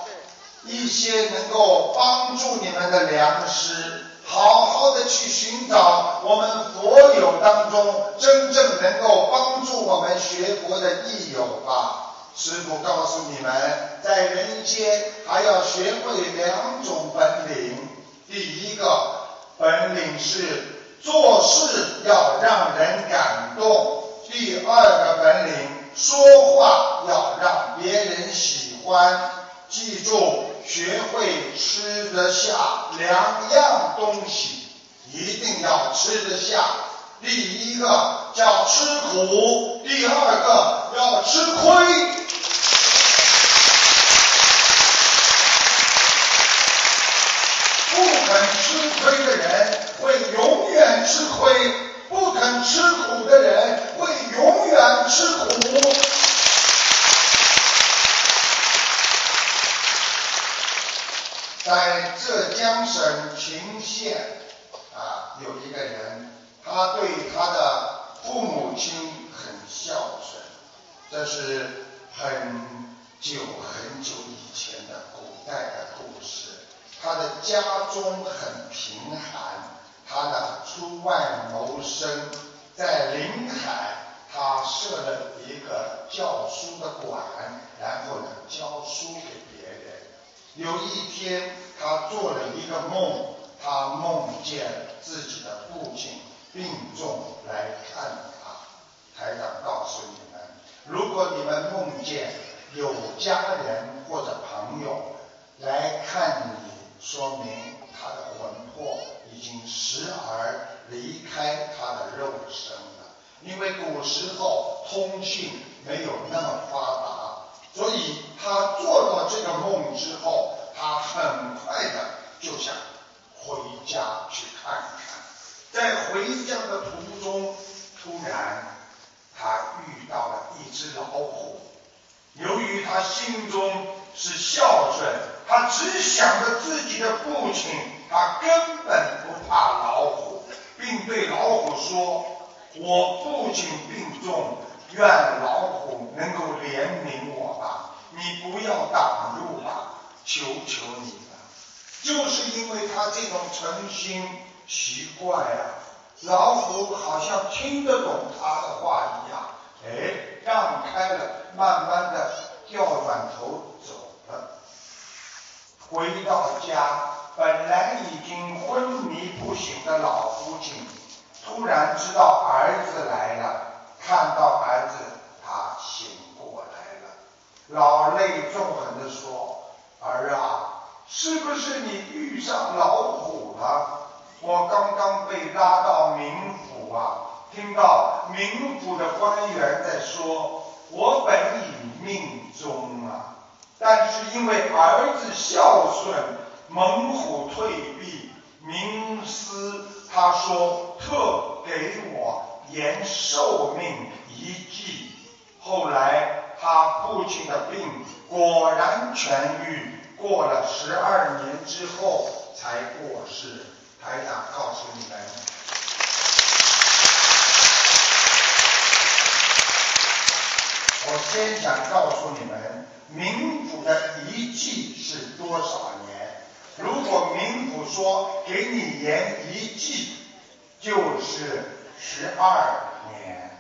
一些能够帮助你们的良师，好好的去寻找我们佛友当中真正能够帮助我们学佛的益友吧。师父告诉你们，在人间还要学会两种本领。第一个本领是做事要让人感动；第二个本领说话要让别人喜欢。记住，学会吃得下两样东西，一定要吃得下。第一个叫吃苦，第二个要吃亏。不肯吃亏的人会永远吃亏，不肯吃苦的人会永远吃苦。在浙江省秦县啊，有一个人，他对他的父母亲很孝顺，这是很久很久以。他的家中很贫寒，他呢出外谋生，在临海他设了一个教书的馆，然后呢教书给别人。有一天，他做了一个梦，他梦见自己的父亲病重来看他。台长告诉你们，如果你们梦见有家人或者朋友来看你，说明他的魂魄已经时而离开他的肉身了。因为古时候通讯没有那么发达，所以他做到这个梦之后，他很快的就想回家去看看。在回家的途中，突然他遇到了一只老虎。由于他心中是孝顺，他只想着自己的父亲，他根本不怕老虎，并对老虎说：“我父亲病重，愿老虎能够怜悯我吧，你不要挡路吧，求求你了。”就是因为他这种诚心，奇怪啊，老虎好像听得懂他的话一样，哎，让开了，慢慢的调转头走。回到家，本来已经昏迷不醒的老父亲，突然知道儿子来了，看到儿子，他醒过来了，老泪纵横的说：“儿啊，是不是你遇上老虎了？我刚刚被拉到冥府啊，听到冥府的官员在说，我本已命终啊。”但是因为儿子孝顺，猛虎退避，冥司他说特给我延寿命一计。后来他父亲的病果然痊愈，过了十二年之后才过世。台长告诉你们，我先想告诉你们。冥府的遗迹是多少年？如果冥府说给你延一季，就是十二年。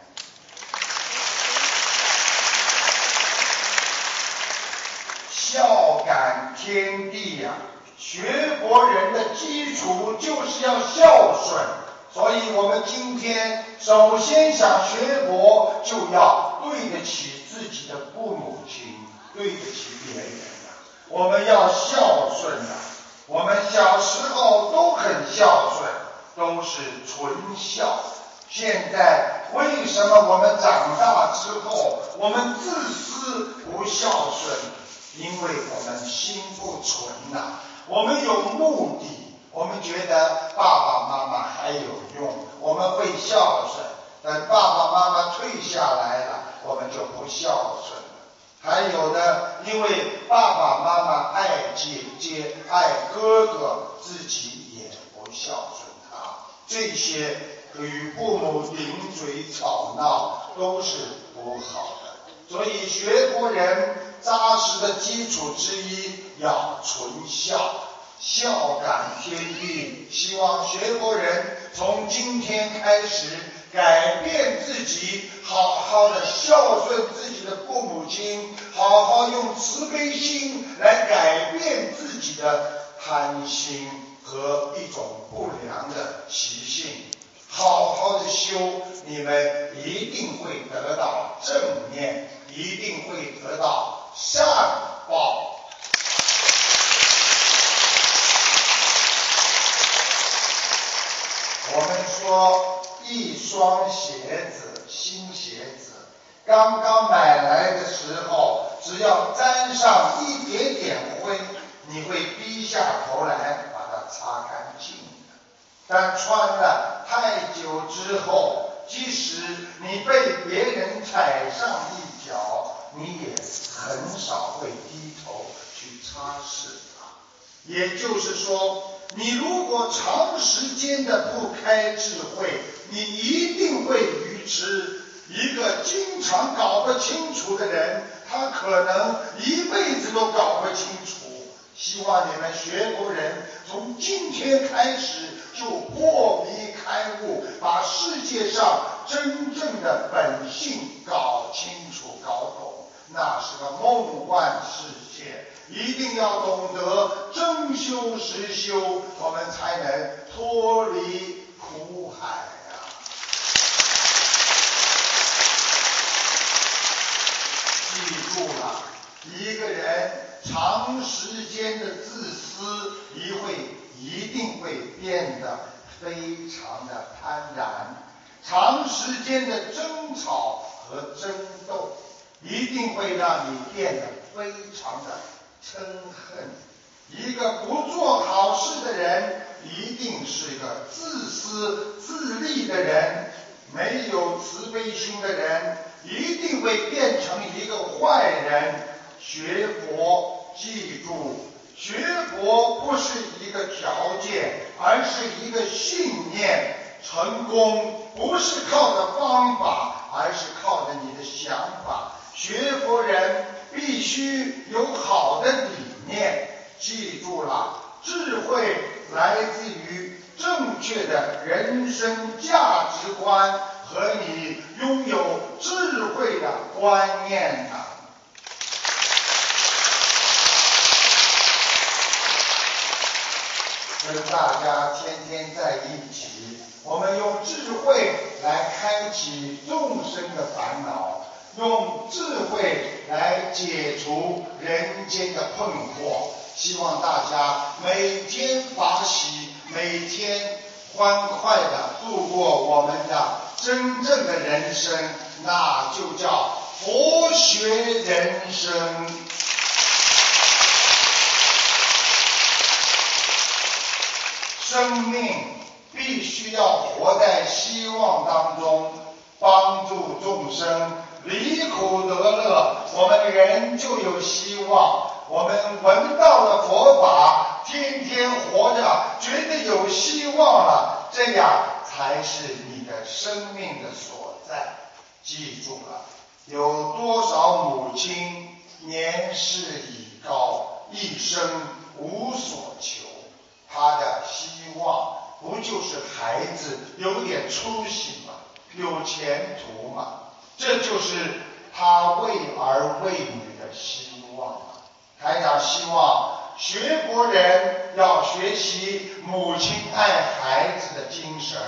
孝感天地呀，学佛人的基础就是要孝顺，所以我们今天首先想学佛，就要对得起自己的父母亲。对得起别人，我们要孝顺呐。我们小时候都很孝顺都是纯孝。现在为什么我们长大之后，我们自私不孝顺？因为我们心不纯呐、我们有目的，我们觉得爸爸妈妈还有用，我们会孝顺。等爸爸妈妈退下来了，我们就不孝顺了。还有的，因为爸爸妈妈爱姐姐、爱哥哥，自己也不孝顺他，这些与父母顶嘴吵闹都是不好的。所以学佛人扎实的基础之一要纯孝，孝感天地。希望学佛人从今天开始改变自己，好好的孝顺自己的父母亲，好好用慈悲心来改变自己的贪心和一种不良的习性。好好的修，你们一定会得到正面，一定会得到善报。我们说一双鞋子，新鞋子，刚刚买来的时候，只要沾上一点点灰，你会低下头来把它擦干净的。但穿了太久之后，即使你被别人踩上一脚，你也很少会低头去擦拭它。也就是说，你如果长时间的不开智慧，你一定会愚痴。一个经常搞不清楚的人，他可能一辈子都搞不清楚。希望你们学佛人从今天开始就破迷开悟，把世界上真正的本性搞清楚、搞懂。那是个梦幻世界，一定要懂得真修实修，我们才能脱离苦海呀、记住了，一个人长时间的自私，一会一定会变得非常的贪婪；长时间的争吵和争斗，一定会让你变得非常的嗔恨。一个不做好事的人，一定是一个自私自利的人，没有慈悲心的人，一定会变成一个坏人。学佛，记住，学佛不是一个条件，而是一个信念。成功不是靠着方法，而是靠着你的想法。学佛人必须有好的理念，记住了，智慧来自于正确的人生价值观和你拥有智慧的观念呐、跟大家天天在一起，我们用智慧来开启众生的烦恼，用智慧来解除人间的困惑。希望大家每天法喜，每天欢快的度过我们的真正的人生，那就叫佛学人生。生命必须要活在希望当中，帮助众生离苦得乐，我们人就有希望。我们闻到了佛法，天天活着，觉得有希望了，这样才是的生命的所在。记住了，有多少母亲年事已高，一生无所求。她的希望不就是孩子有点出息吗？有前途吗？这就是他为儿为女的希望啊！台长希望学佛人要学习母亲爱孩子的精神，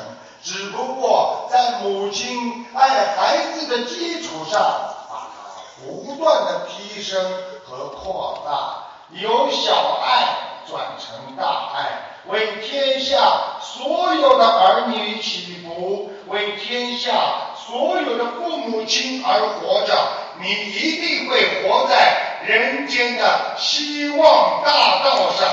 只不过在母亲爱孩子的基础上，把它不断的提升和扩大，由小爱转成大爱，为天下所有的儿女祈福，为天下所有的父母亲而活着，你一定会活在人间的希望大道上。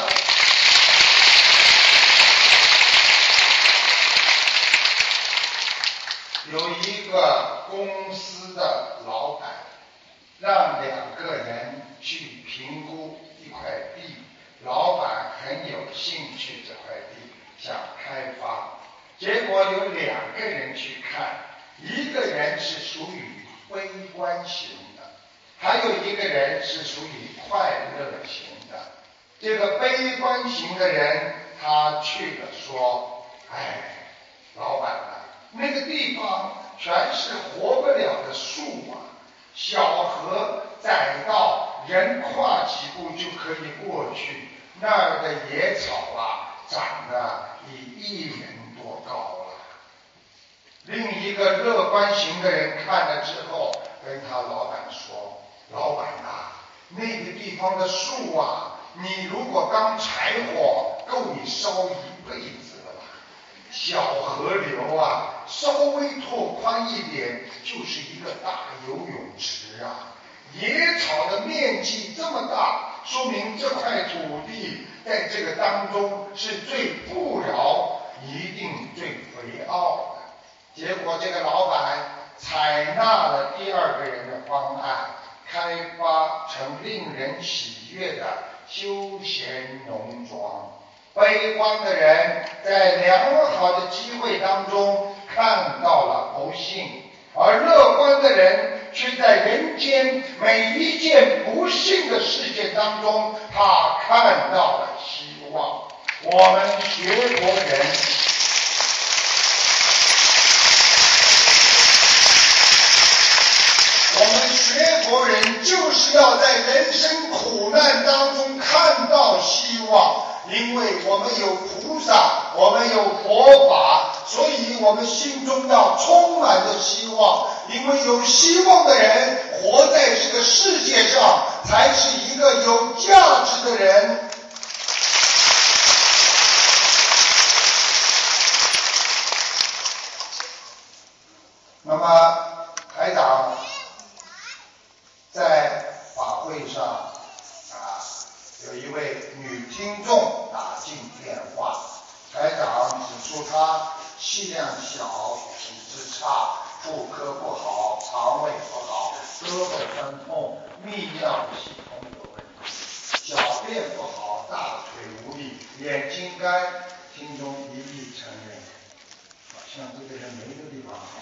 有一个公司的老板让两个人去评估一块地，老板很有兴趣这块地，想开发。结果有两个人去看，一个人是属于悲观型的，还有一个人是属于快乐型的。这个悲观型的人，他去了说：“哎，老板，那个地方全是活不了的树啊，小河窄道，人跨几步就可以过去。那儿的野草啊，长得比一人多高了。”另一个乐观型的人看了之后，跟他老板说：“老板啊，那个地方的树啊，你如果当柴火，够你烧一辈子了吧？小河流啊，稍微拓宽一点，就是一个大游泳池啊。野草的面积这么大，说明这块土地在这个当中是最富饶，一定最肥沃的。结果这个老板采纳了第二个人的方案，开发成令人喜悦的休闲农庄。悲观的人在良好的机会当中看到了不幸，而乐观的人却在人间每一件不幸的事件当中，他看到了希望。我们学佛人。我们学佛人就是要在人生苦难当中看到希望，因为我们有菩萨，我们有佛法，所以我们心中要充满着希望。因为有希望的人活在这个世界上，才是一个有价值的人。那么，台长在法会上啊，有一位女听众打进电话，台长指出她气量小、体质差、妇科不好、肠胃不好、胳膊酸痛、泌尿系统有问题、小便不好、大腿无力、眼睛干，听众一一承认，好像这个人没个地方好。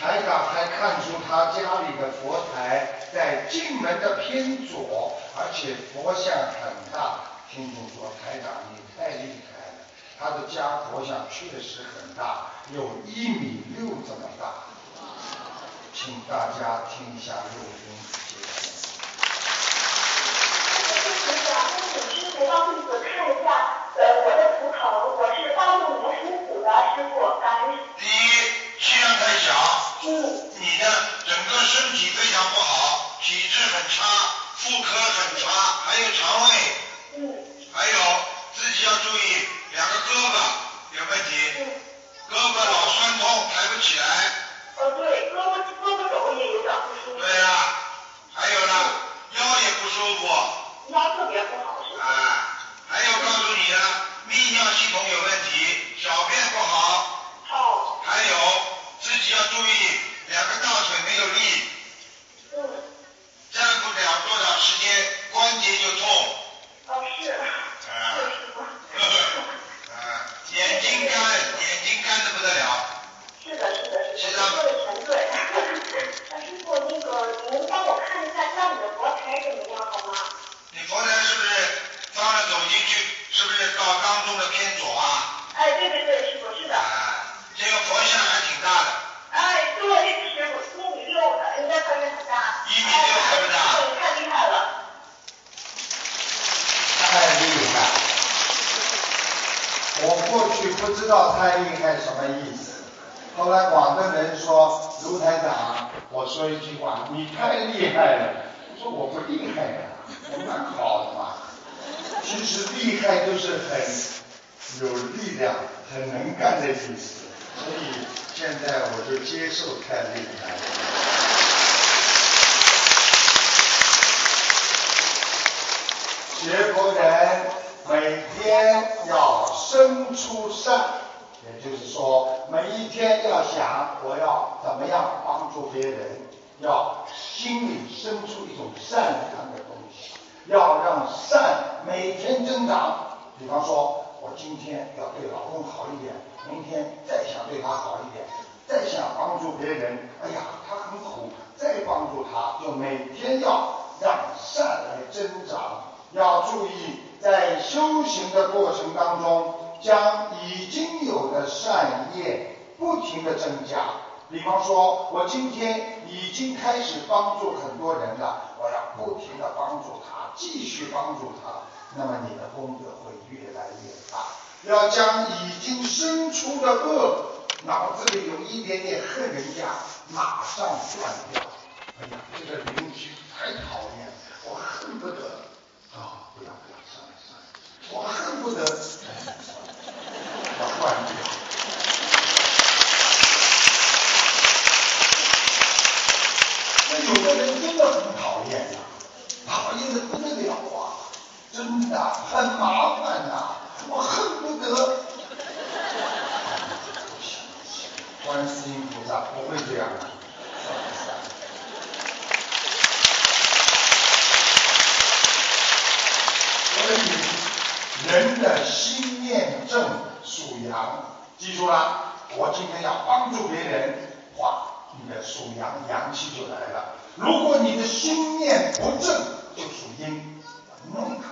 台长还看出他家里的佛台在进门的偏左，而且佛像很大。听众说：“台长，你太厉害了，他的家佛像确实很大，有一米六这么大。”请大家听一下录音，谢谢。师傅啊，请师傅帮弟子看一下，呃，我的图腾，我是八六年属虎的，师傅，感恩。第一，气量太小。嗯。你的整个身体非常不好，体质很差，妇科很差，还有肠胃。嗯。还有自己要注意，两个胳膊有问题。嗯。胳膊老酸痛，抬不起来。呃，对，胳膊胳膊肘也有点不舒服。对呀、还有呢，腰也不舒服。腰特别不好，是吧？啊，还有告诉你啊，泌尿系统有问题，小便不好。哦。还有自己要注意，两个大腿没有力，嗯。站不了多少时间，关节就痛。哦，是。啊是师傅。啊，眼睛干，眼睛干的不得了。是的，是的，是的，是的说的全对。那师傅，那个您帮我看一下家里的佛台怎么样，好吗？你佛台是不是放了走进去，是不是到当中的偏左啊？哎，对对对，师傅是的。啊，这个佛像还挺大的。哎，对，师傅一米六的，应该算是很大。一米六还不大哎对，太厉害了。太厉害！我过去不知道太厉害什么意思，后来广东人说卢台长，我说一句话，你太厉害了。我说我不厉害呀，我蛮好的嘛。其实厉害就是很有力量、很能干的意思，所以现在我就接受太厉害。学佛人每天要生出善，也就是说每一天要想我要怎么样帮助别人，要心里生出一种善良的，要让善每天增长。比方说，我今天要对老公好一点，明天再想对他好一点，再想帮助别人，哎呀，他很苦，再帮助他，就每天要让善来增长。要注意，在修行的过程当中，将已经有的善业不停的增加。比方说，我今天已经开始帮助很多人了，我要不停的帮助他，继续帮助他，那么你的功德会越来越大。要将已经生出的恶，脑子里有一点点恨人家，马上断掉。哎呀，这个邻居太讨厌，我恨不得。啊，不要不要，算了算了，我恨不得要换掉。那有的人真的很讨厌呀，讨厌的不得了啊，真的很麻烦呐，我恨不得。观世音菩萨不会这样的，算了算了。所以人的心念正属阳，记住了，我今天要帮助别人，哇，你的属阳，阳气就来了。如果你的心念不正，就属阴，弄他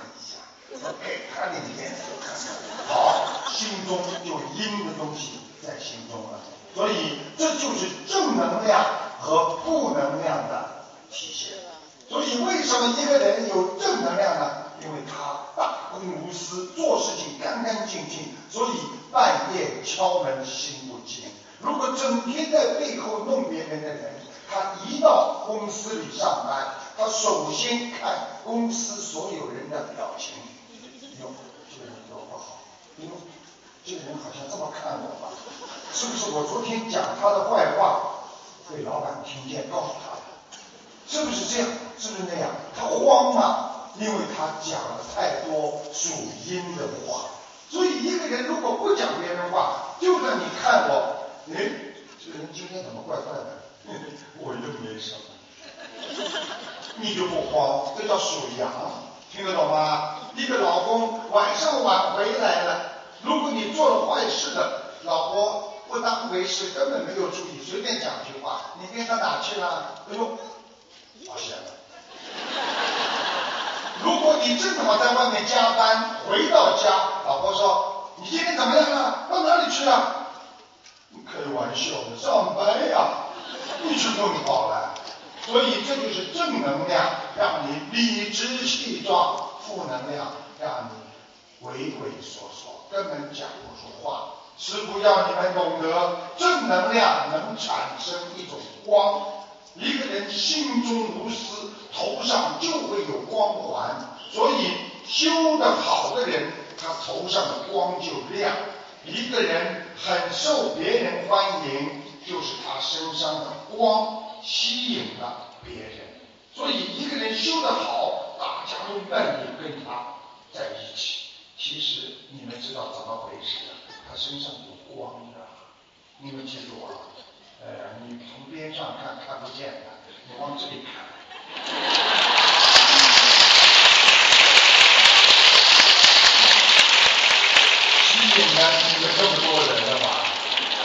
一下，给他点颜色看看，好，心中就阴的东西在心中了。所以这就是正能量和负能量的体现。所以为什么一个人有正能量呢？因为他大公无私，做事情干干净净，所以半夜敲门心不惊。如果整天在背后弄别人的人，他一到公司里上班，他首先看公司所有人的表情。哟，这个人对我不好。哟，这个人好像这么看我吧？是不是我昨天讲他的坏话，被老板听见告诉他了？是不是这样？是不是那样？他慌嘛？因为他讲了太多属阴的话，所以一个人如果不讲别人话，就算你看我，哎，这个人今天怎么怪怪的？我又没什么，你就不慌，这叫属阳，听得懂吗？一个老公晚上晚回来了，如果你做了坏事的，老婆不当回事，根本没有注意，随便讲句话，你跟他哪去了？哎呦，发现了。如果你正好在外面加班，回到家，老婆说：“你今天怎么样了？到哪里去了？”开玩笑的，上班呀，你就更好了。所以这就是正能量，让你理直气壮；负能量，让你畏畏缩缩，根本讲不出话。师傅要你们懂得，正能量能产生一种光。一个人心中无私，头上就会有光环。所以修得好的人，他头上的光就亮。一个人很受别人欢迎，就是他身上的光吸引了别人。所以一个人修得好，大家都愿意跟他在一起。其实你们知道怎么回事？他身上有光的，你们记住啊。呃，你从边上看看不见的，你往这里看。吸引了这么多人了吧？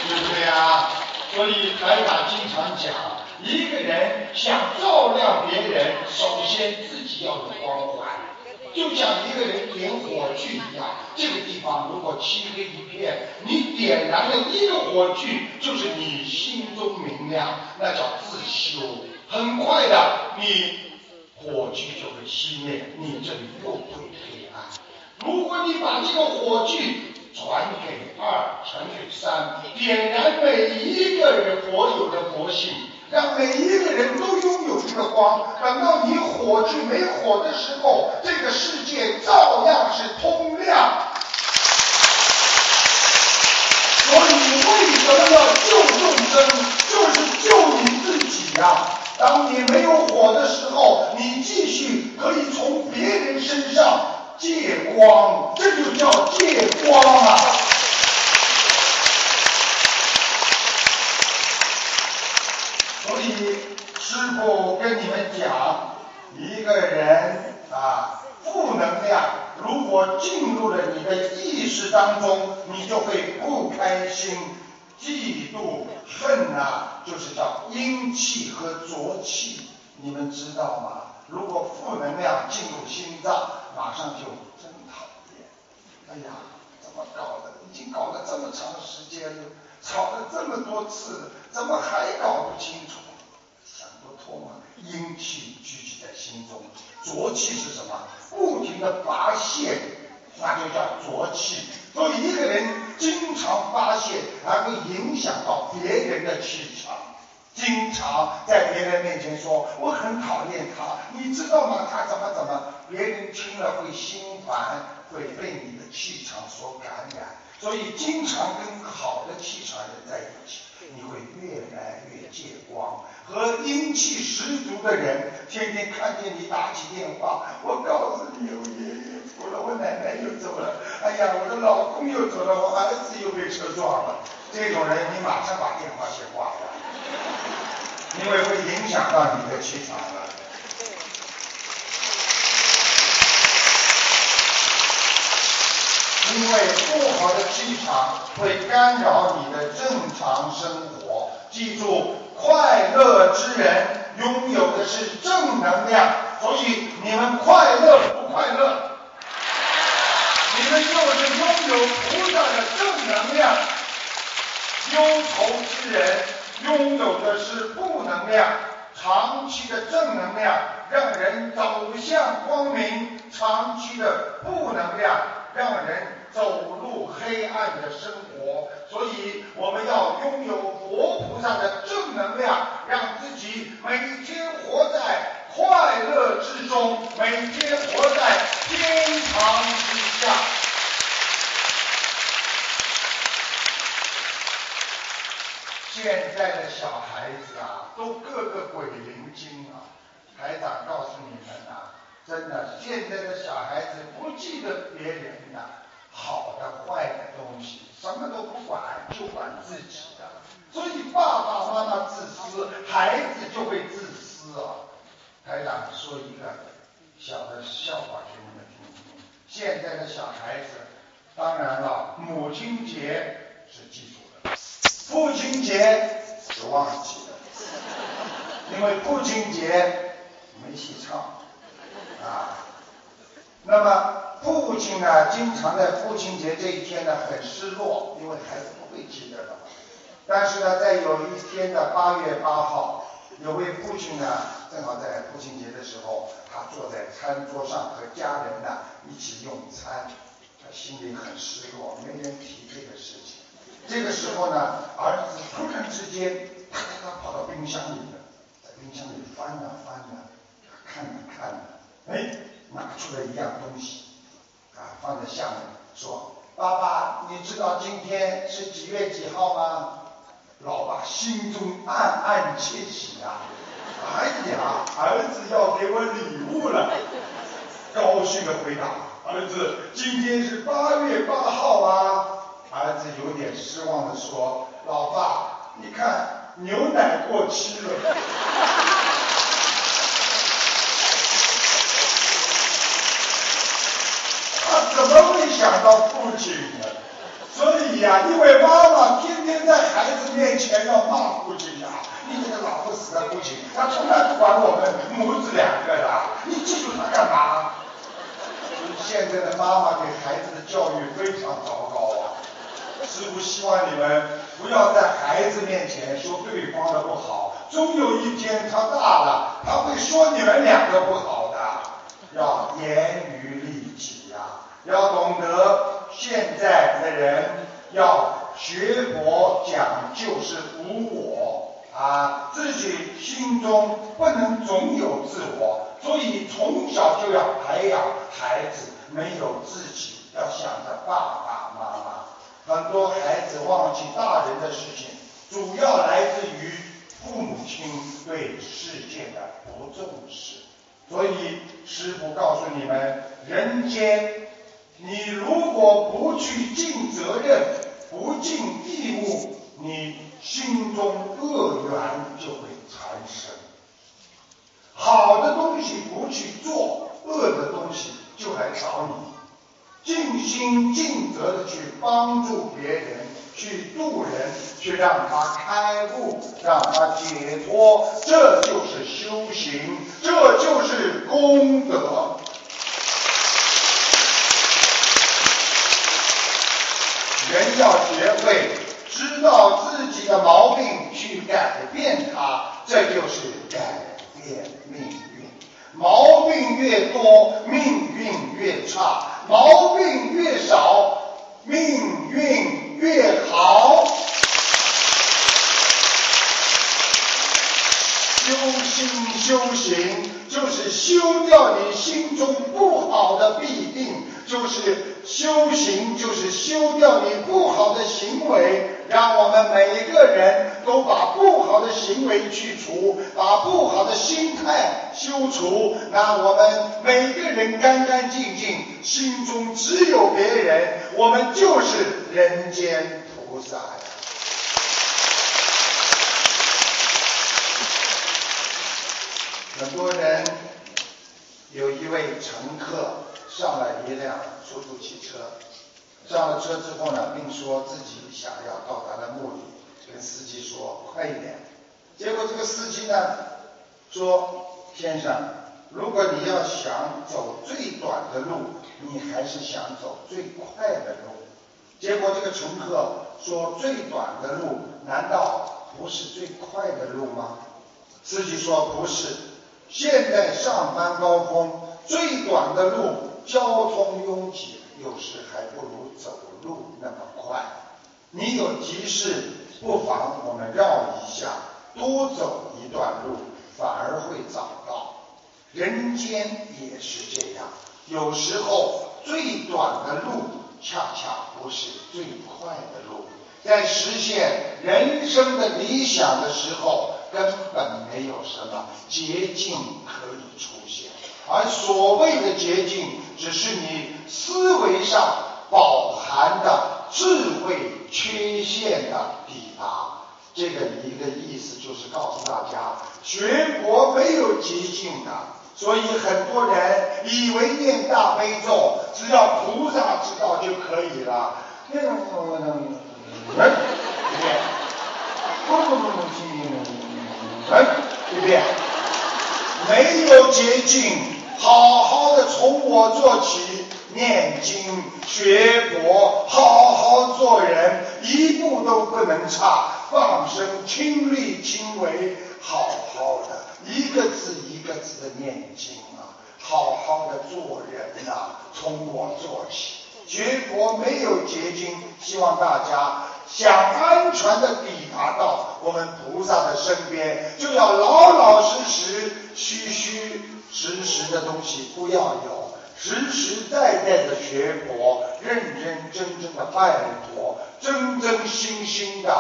对不对呀？所以台长经常讲，一个人想照亮别人，首先自己要有光环。就像一个人点火炬一样，这个地方如果漆黑一片，你点燃了一个火炬，就是你心中明亮，那叫自修。很快的，你火炬就会熄灭，你这里又会黑暗。如果你把这个火炬传给二，传给三，点燃每一个人所有的佛性，让每一个人都拥有这个光。等到你火炬没火的时候，这个世界照样是通亮。所以为什么要救众生？就是救你自己呀、当你没有火的时候，你继续可以从别人身上借光，这就叫借光啊！所以师傅跟你们讲，一个人啊，负能量如果进入了你的意识当中，你就会不开心、嫉妒、恨呐、就是叫阴气和浊气，你们知道吗？如果负能量进入心脏，马上就真讨厌。哎呀，怎么搞的？已经搞了这么长时间了，吵了这么多次，怎么还搞不清楚？阴气聚集在心中，浊气是什么？不停的发泄，那就叫浊气。所以一个人经常发泄，还会影响到别人的气场。经常在别人面前说我很讨厌他，你知道吗？他怎么怎么，别人听了会心烦，会被你的气场所感染。所以经常跟好的气场人在一起，你会越来越借光。和阴气十足的人，天天看见你打起电话，我告诉你，我爷爷走了，我奶奶又走了，哎呀，我的老公又走了，我儿子又被车撞了。这种人，你马上把电话先挂掉，因为会影响到你的气场了。因为不好的气场会干扰你的正常生活。记住，快乐之人拥有的是正能量，所以你们快乐不快乐？你们就是拥有菩萨的正能量。忧愁之人拥有的是负能量，长期的正能量让人走向光明，长期的负能量让人走入黑暗的生活。所以我们要拥有佛菩萨的正能量，让自己每天活在快乐之中，每天活在天堂之下。现在的小孩子啊，都个个鬼灵精啊！台长告诉你们啊，真的，现在的小孩子不记得别人的好的坏的东西，什么都不管，就管自己的。所以爸爸妈妈自私，孩子就会自私啊！台长说一个小的笑话给你们听听。现在的小孩子，当然了，母亲节是记住的。父亲节是忘记了，因为父亲节没戏唱啊。那么父亲呢，经常在父亲节这一天呢很失落，因为孩子。但是呢，在有一天的八月八号，有位父亲呢，正好在父亲节的时候，他坐在餐桌上和家人呢一起用餐，他心里很失落，没人提这个事情。这个时候呢，儿子突然之间，他跑到冰箱里了，在冰箱里翻呐翻呐，看呐看呐，哎，拿出了一样东西，啊，放在下面，说：“爸爸，你知道今天是几月几号吗？”老爸心中暗暗窃喜呀、哎呀，儿子要给我礼物了，高兴的回答：“儿子，今天是八月八号啊。”儿子有点失望的说：“老爸，你看牛奶过期了。”他怎么会想到父亲呢？所以呀、因为妈妈天天在孩子面前要骂父亲呀、你这个老不死的父亲，他从来不管我们母子两个的，你记住他干嘛？现在的妈妈给孩子的教育非常糟糕啊！师傅希望你们不要在孩子面前说对方的不好，终有一天他大了，他会说你们两个不好的，要严于律己呀、要懂得现在的人要学佛讲究是无我啊，自己心中不能总有自我，所以从小就要培养孩子没有自己，要想着爸爸妈妈。很多孩子忘记大人的事情，主要来自于父母亲对世界的不重视。所以师父告诉你们，人间你如果不去尽责任，不尽义务，你心中恶缘就会产生。好的东西不去做，恶的东西就来找你。尽心尽责的去帮助别人，去度人，去让他开悟，让他解脱，这就是修行，这就是功德。人要学会知道自己的毛病，去改变它，这就是改变命运。毛病越多，命运越差；毛病越少，命运越好。修心修行，就是修掉你心中的必定，就是修行，就是修掉你不好的行为。让我们每一个人都把不好的行为去除，把不好的心态修除，让我们每个人干干净净，心中只有别人，我们就是人间菩萨呀。很多人有一位乘客上了一辆出租汽车，上了车之后呢，并说自己想要到达的目的，跟司机说快一点。结果这个司机呢说：“先生，如果你要想走最短的路，你还是想走最快的路。”结果这个乘客说：“最短的路难道不是最快的路吗？”司机说：“不是。”现在上班高峰，最短的路，交通拥挤，有时还不如走路那么快。你有急事，不妨我们绕一下，多走一段路，反而会早到。人间也是这样，有时候最短的路，恰恰不是最快的路。在实现人生的理想的时候。根本没有什么捷径可以出现，而所谓的捷径，只是你思维上饱含的智慧缺陷的抵达。这个一个意思就是告诉大家，学佛没有捷径的，所以很多人以为念大悲咒，只要菩萨知道就可以了。那个我能，哎，不不不不行。嗯，对不对？没有捷径，好好的从我做起，念经学佛，好好做人，一步都不能差，放生亲力亲为，好好的一个字一个字的念经啊，好好的做人呐，从我做起。学佛没有捷径，希望大家。想安全的抵达到我们菩萨的身边，就要老老实实、虚虚实实的东西不要有，实实在在的学佛，认认真真的拜佛，真真心心的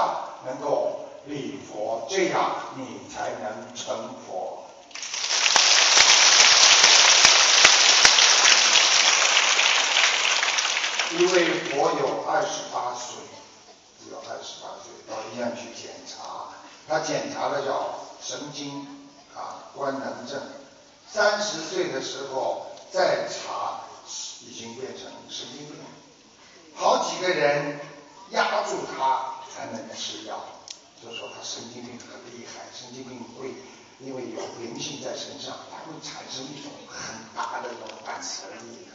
能够礼佛，这样你才能成佛。一位佛有二十八岁。有二十八岁到医院去检查，他检查的叫神经啊官能症。三十岁的时候再查，已经变成神经病。好几个人压住他才能吃药，就说他神经病很厉害，神经病会因为有灵性在身上，他会产生一种很大的这种反射力的。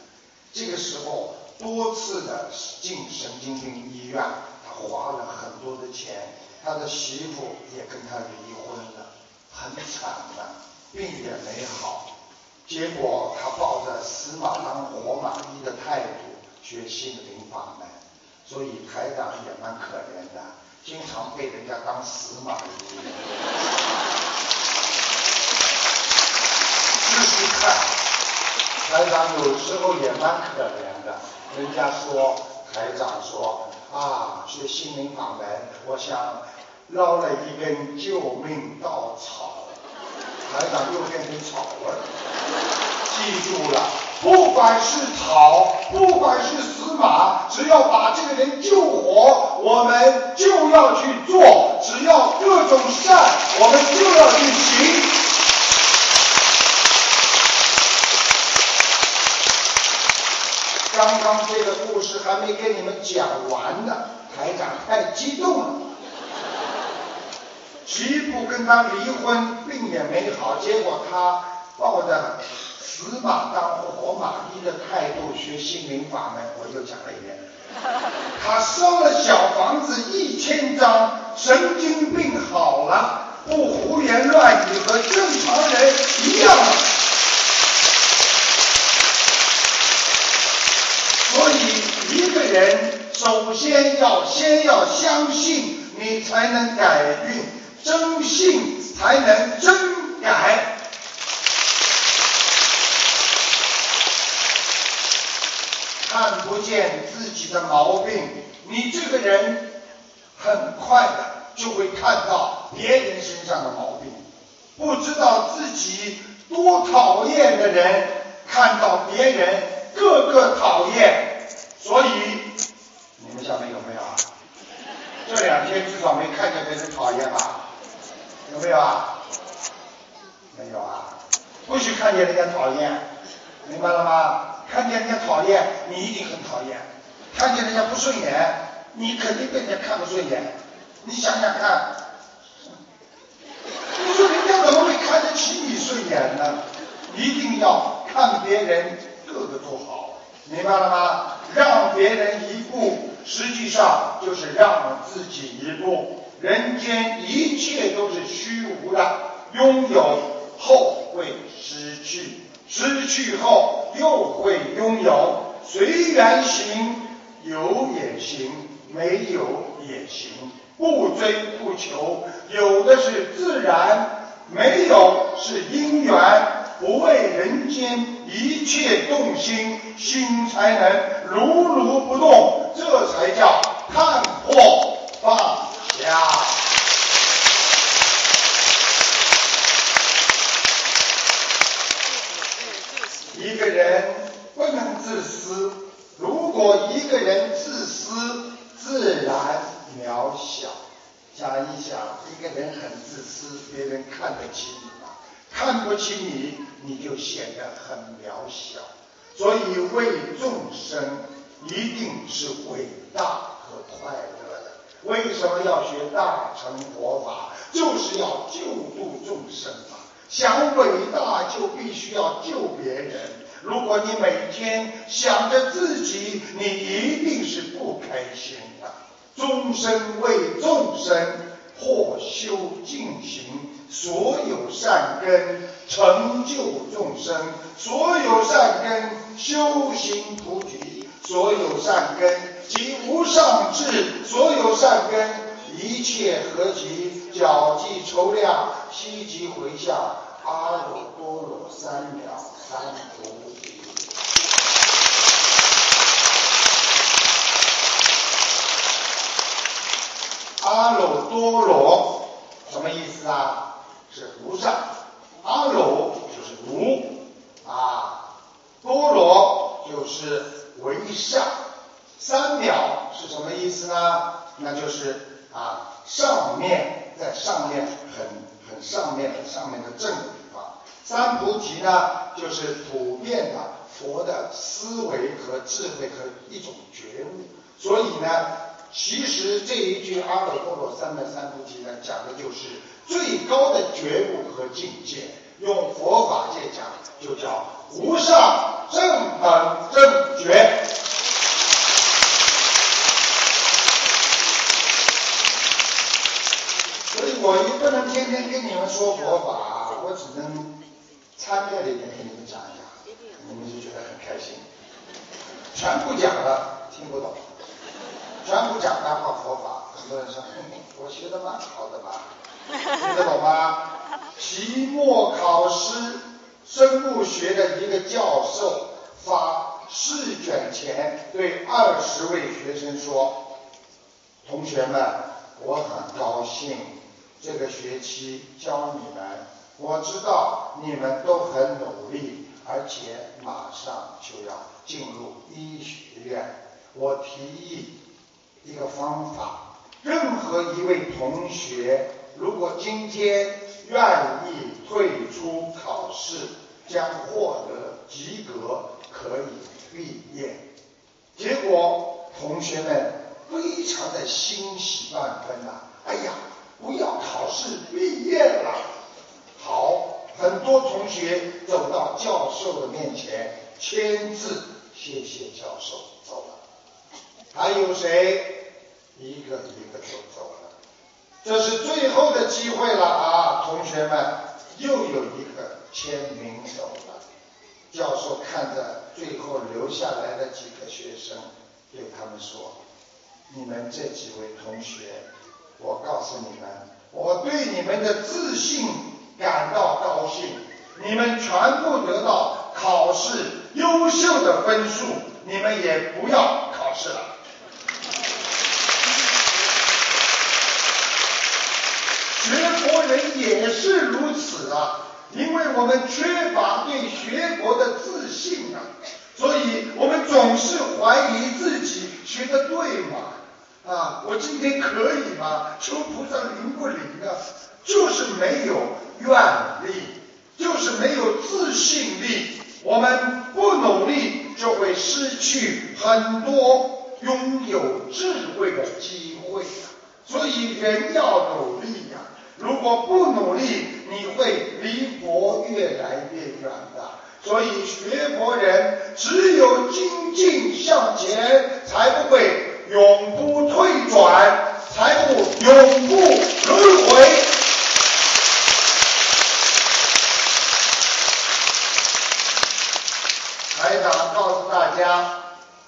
这个时候多次的进神经病医院。他花了很多的钱，他的媳妇也跟他离婚了，很惨的，病也没好。结果他抱着死马当活马医的态度学心灵法门，所以台长也蛮可怜的。经常被人家当死马医。仔细看，台长有时候也蛮可怜的。人家说，台长说啊，学心灵法门，我想捞了一根救命稻草。台长又变成草了。记住了，不管是草，不管是死马，只要把这个人救活，我们就要去做；只要各种善，我们就要去行。刚刚这个故事还没跟你们讲完呢，台长太激动了。徐不跟他离婚，并也没好，结果他抱着死马当活马医的态度学心灵法门，我又讲了一遍。他烧了小房子一千张，神经病好了，不胡言乱语，和正常人一样所以一个人首先要先要相信，你才能改运，真信才能真改。看不见自己的毛病，你这个人很快的就会看到别人身上的毛病。不知道自己多讨厌的人，看到别人个个讨厌，所以你们下面有没有啊？这两天至少没看见别人讨厌吧？有没有啊？没有啊？不许看见人家讨厌，明白了吗？看见人家讨厌，你一定很讨厌；看见人家不顺眼，你肯定被人家看不顺眼。你想想看，你说人家怎么会看得起你顺眼呢？一定要看别人个个都好，明白了吗？让别人一步，实际上就是让自己一步。人间一切都是虚无的，拥有后会失去，失去后又会拥有。随缘行，有也行，没有也行，不追不求，有的是自然，没有是因缘，不为人间一切动心，心才能如如不动，这才叫看破放下。一个人不能自私，如果一个人自私，自然渺小。想一想，一个人很自私，别人看得起你吗？看不起你，你就显得很渺小。所以为众生一定是伟大和快乐的。为什么要学大乘佛法？就是要救度众生嘛。想伟大，就必须要救别人。如果你每天想着自己，你一定是不开心的。终身为众生，或修净行，所有善根成就众生，所有善根修行菩提，所有善根即无上智，所有善根一切合集，脚迹筹量，悉集回向阿耨多罗三藐三菩提。阿耨多罗什么意思啊？是无上，阿耨就是无啊，多罗就是为上，三藐是什么意思呢？那就是啊，上面在上面很很上面的上面的正的地方。三菩提呢，就是普遍的佛的思维和智慧和一种觉悟。所以呢，其实这一句阿耨多罗三藐三菩提呢，讲的就是最高的觉悟和境界。用佛法界讲，就叫无上正等正觉。所以我也不能天天跟你们说佛法，我只能参加的一点跟你们讲一讲，你们就觉得很开心。全部讲了，听不懂。全全部讲白话佛法，很多人说，嗯我学的蛮好的嘛，听得懂吗？期末考试，生物学的一个教授发试卷前对二十位学生说：“同学们，我很高兴这个学期教你们，我知道你们都很努力，而且马上就要进入医学院。我提议一个方法，任何一位同学如果今天愿意退出考试，将获得及格，可以毕业。结果同学们非常的欣喜万分呐、哎呀，不要考试，毕业了。好，很多同学走到教授的面前签字，谢谢教授，还有谁？一个一个都走了。这是最后的机会了啊，同学们，又有一个签名走了。教授看着最后留下来的几个学生，对他们说：“你们这几位同学，我告诉你们，我对你们的自信感到高兴。你们全部得到考试优秀的分数，你们也不要考试了。”学佛人也是如此啊，因为我们缺乏对学佛的自信啊，所以我们总是怀疑自己学的对吗？啊，我今天可以吗？求菩萨灵不灵啊？就是没有愿力，就是没有自信力。我们不努力，就会失去很多拥有智慧的机会啊。所以人要努力呀、如果不努力，你会离佛越来越远的。所以学佛人只有精进向前，才不会永不退转，才不永不轮回。台长告诉大家，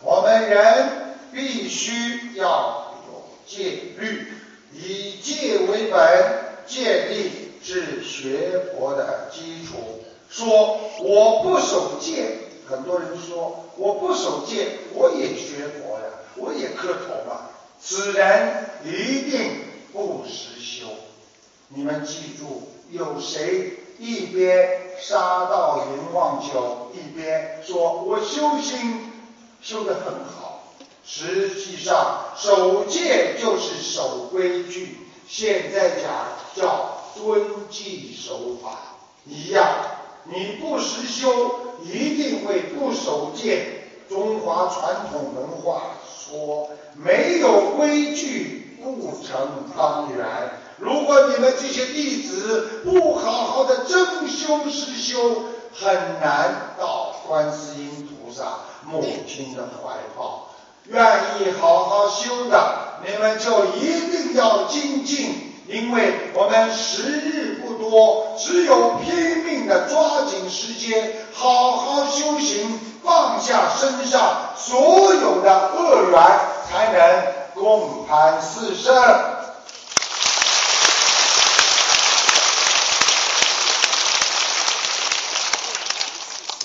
我们人必须要有戒律，以戒为本，戒律是学佛的基础。说我不守戒，很多人说我不守戒，我也学佛呀，我也磕头嘛。此人一定不实修。你们记住，有谁一边杀到云望九，一边说我修心修得很好？实际上，守戒就是守规矩，现在讲叫遵纪守法一样。你不实修，一定会不守戒。中华传统文化说，没有规矩不成方圆。如果你们这些弟子不好好的真修实修，很难到观世音菩萨母亲的怀抱。愿意好好修的，你们就一定要精进。因为我们时日不多，只有拼命的抓紧时间，好好修行，放下身上所有的恶缘，才能共攀四圣。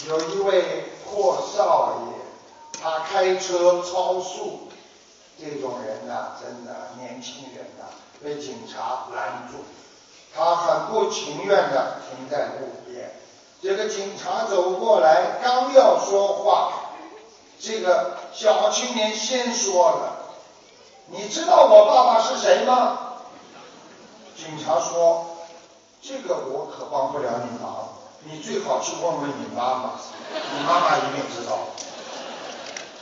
有一位阔少爷，他开车超速，这种人呐、真的年轻人呐、被警察拦住，他很不情愿的停在路边。这个警察走过来，刚要说话，这个小青年先说了：“你知道我爸爸是谁吗？”警察说：“这个我可帮不了你忙，你最好去问问你妈妈，你妈妈一定知道。”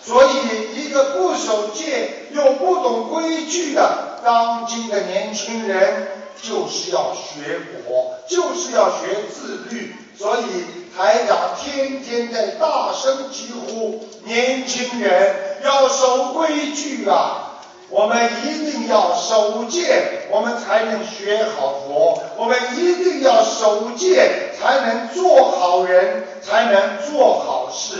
所以，一个不守戒又不懂规矩的当今的年轻人，就是要学佛，就是要学自律。所以，台长天天在大声疾呼：年轻人要守规矩啊！我们一定要守戒，我们才能学好佛；我们一定要守戒，才能做好人，才能做好事。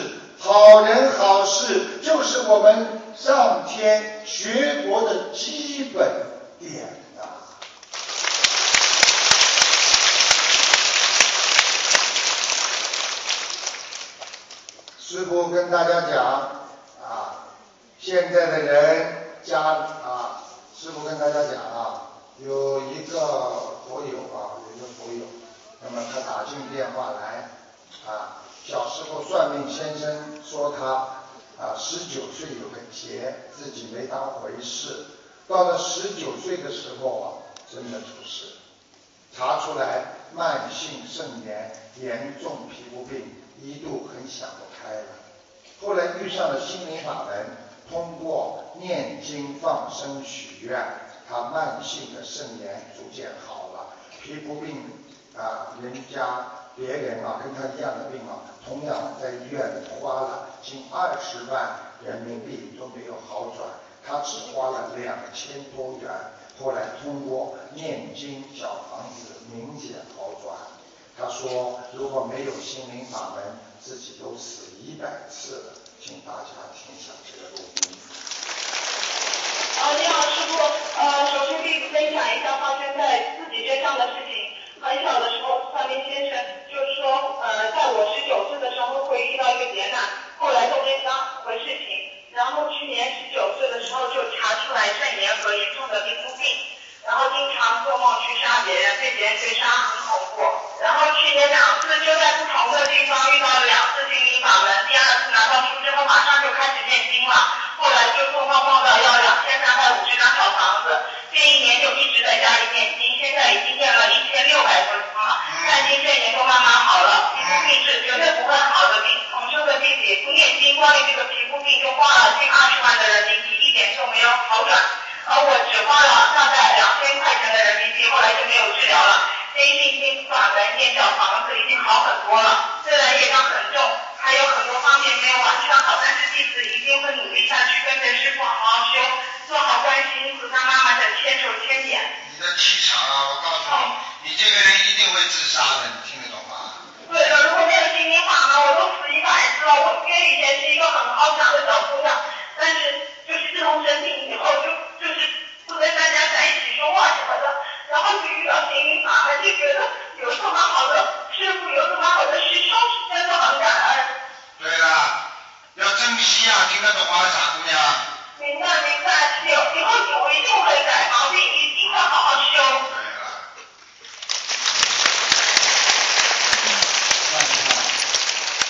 好人好事就是我们上天学佛的基本点呐。师傅跟大家讲啊，现在的人家啊，师傅跟大家讲啊，有一个佛友啊，有一个佛友，那么他打进电话来啊，小时候算命先生说他啊十九岁有个劫，自己没当回事，到了十九岁的时候啊，真的出事，查出来慢性肾炎，严重皮肤病，一度很想不开了。后来遇上了心灵法门，通过念经放生许愿，他慢性的肾炎逐渐好了，皮肤病啊，人家别人啊跟他一样的病啊，同样在医院里花了近二十万人民币都没有好转，他只花了两千多元，后来通过念经小房子明显好转。他说如果没有心灵法门，自己都死一百次了，请大家听一下这个录音。啊，你好，师傅。呃，首先弟子分享一下发生在自己身上的事情。很小的时候，算命先生就是说，呃，在我十九岁的时候会遇到一个劫难，后来都没当回事情。然后去年十九岁的时候就查出来肾炎和严重的皮肤病，然后经常做梦去杀别人，被别人追杀，很恐怖。然后去年两次就在不同的地方遇到了两次心灵法门，第二次拿到书之后马上就开始念经了，后来就做梦梦到要两千三，这一年就一直在家里念经，现在已经念了一千六百多张了，但经肾炎都慢慢好了，皮肤病是绝对不会好的病，同生的弟子也不念经，关于这个皮肤病就花了近二十万的人民币，一点就没有好转，而我只花了大概两千块钱的人民币，后来就没有治疗了。坚信心法门念小房子已经好很多了，虽然业障很重，还有很多方面没有完全好，但是弟子一定会努力下去，跟着师傅好好修，做好观世音菩萨妈妈的牵手千眼。你的气场啊，我告诉你，你这个人一定会自杀的，你听得懂吗？对的，如果没有心灵法呢，我都死一百次了。我因为以前是一个很傲强的小姑娘，但是就是自从生病以后，就就是不跟大家在一起说话什么的，然后就遇到心灵法门，就觉得有这么好的师傅，有这么好的师兄，真的很感恩。对了，要珍惜啊，听得懂吗，傻姑娘？明白明白，以以后我一定会改毛病，一定会好好修。对了。看看，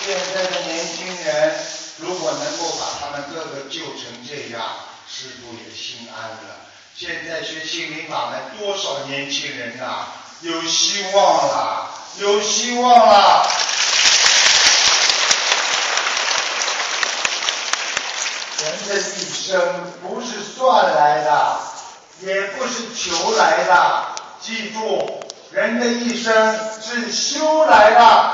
现在的年轻人，如果能够把他们个个救成这样，师傅也心安了。现在学心灵法门，多少年轻人呐、有希望了，有希望了。人的一生不是算来的，也不是求来的。记住，人的一生是修来的。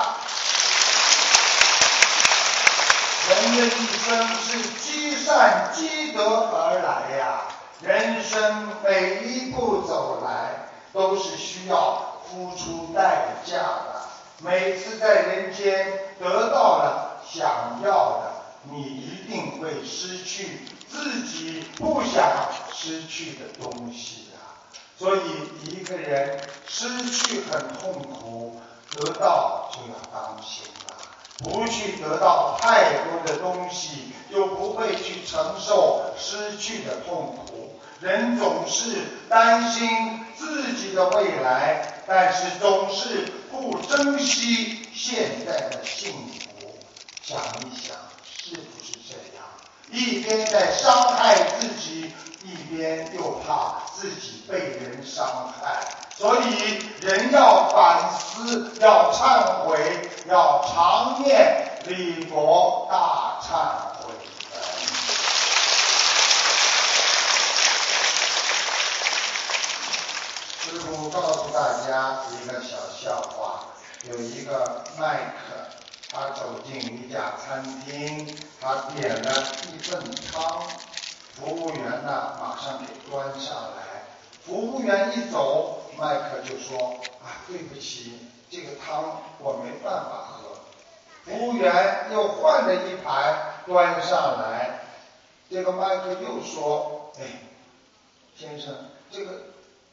人的一生是积善积德而来呀。人生每一步走来，都是需要付出代价的。每次在人间得到了想要的，你一定会失去自己不想失去的东西呀、所以一个人失去很痛苦，得到就要当心了。不去得到太多的东西，就不会去承受失去的痛苦。人总是担心自己的未来，但是总是不珍惜现在的幸福。想一想，是不是这样？一边在伤害自己，一边又怕自己被人伤害。所以人要反思，要忏悔，要常念礼佛大忏悔。师傅告诉大家一个小笑话，有一个麦克，他走进一家餐厅，他点了一份汤，服务员呢马上给端上来。服务员一走，麦克就说：“啊，对不起，这个汤我没办法喝。”服务员又换了一盘端上来，这个麦克又说：“哎，先生，这个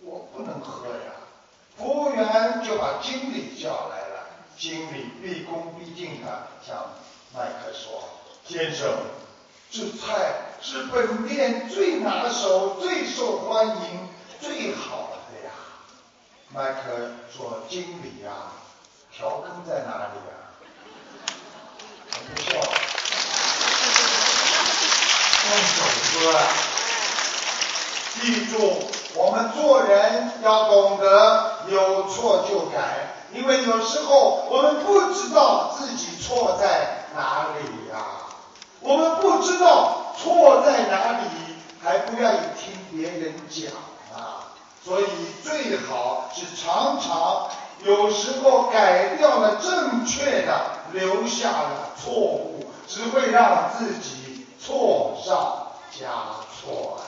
我不能喝呀。”服务员就把经理叫来，经理毕恭毕敬的向麦克说：“先生，这菜是本店最拿手、最受欢迎、最好的呀。”麦克说：“经理呀，调羹在哪里呀？”不笑，用手喝啊！记住，我们做人要懂得有错就改，因为有时候我们不知道自己错在哪里呀、我们不知道错在哪里，还不愿意听别人讲啊，所以最好是常常有时候改掉了正确的，留下了错误，只会让自己错上加错。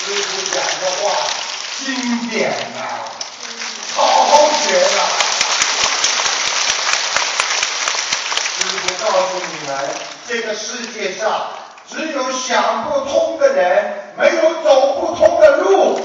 师傅讲的话经典呐、好好学呐、师傅告诉你们，这个世界上只有想不通的人，没有走不通的路。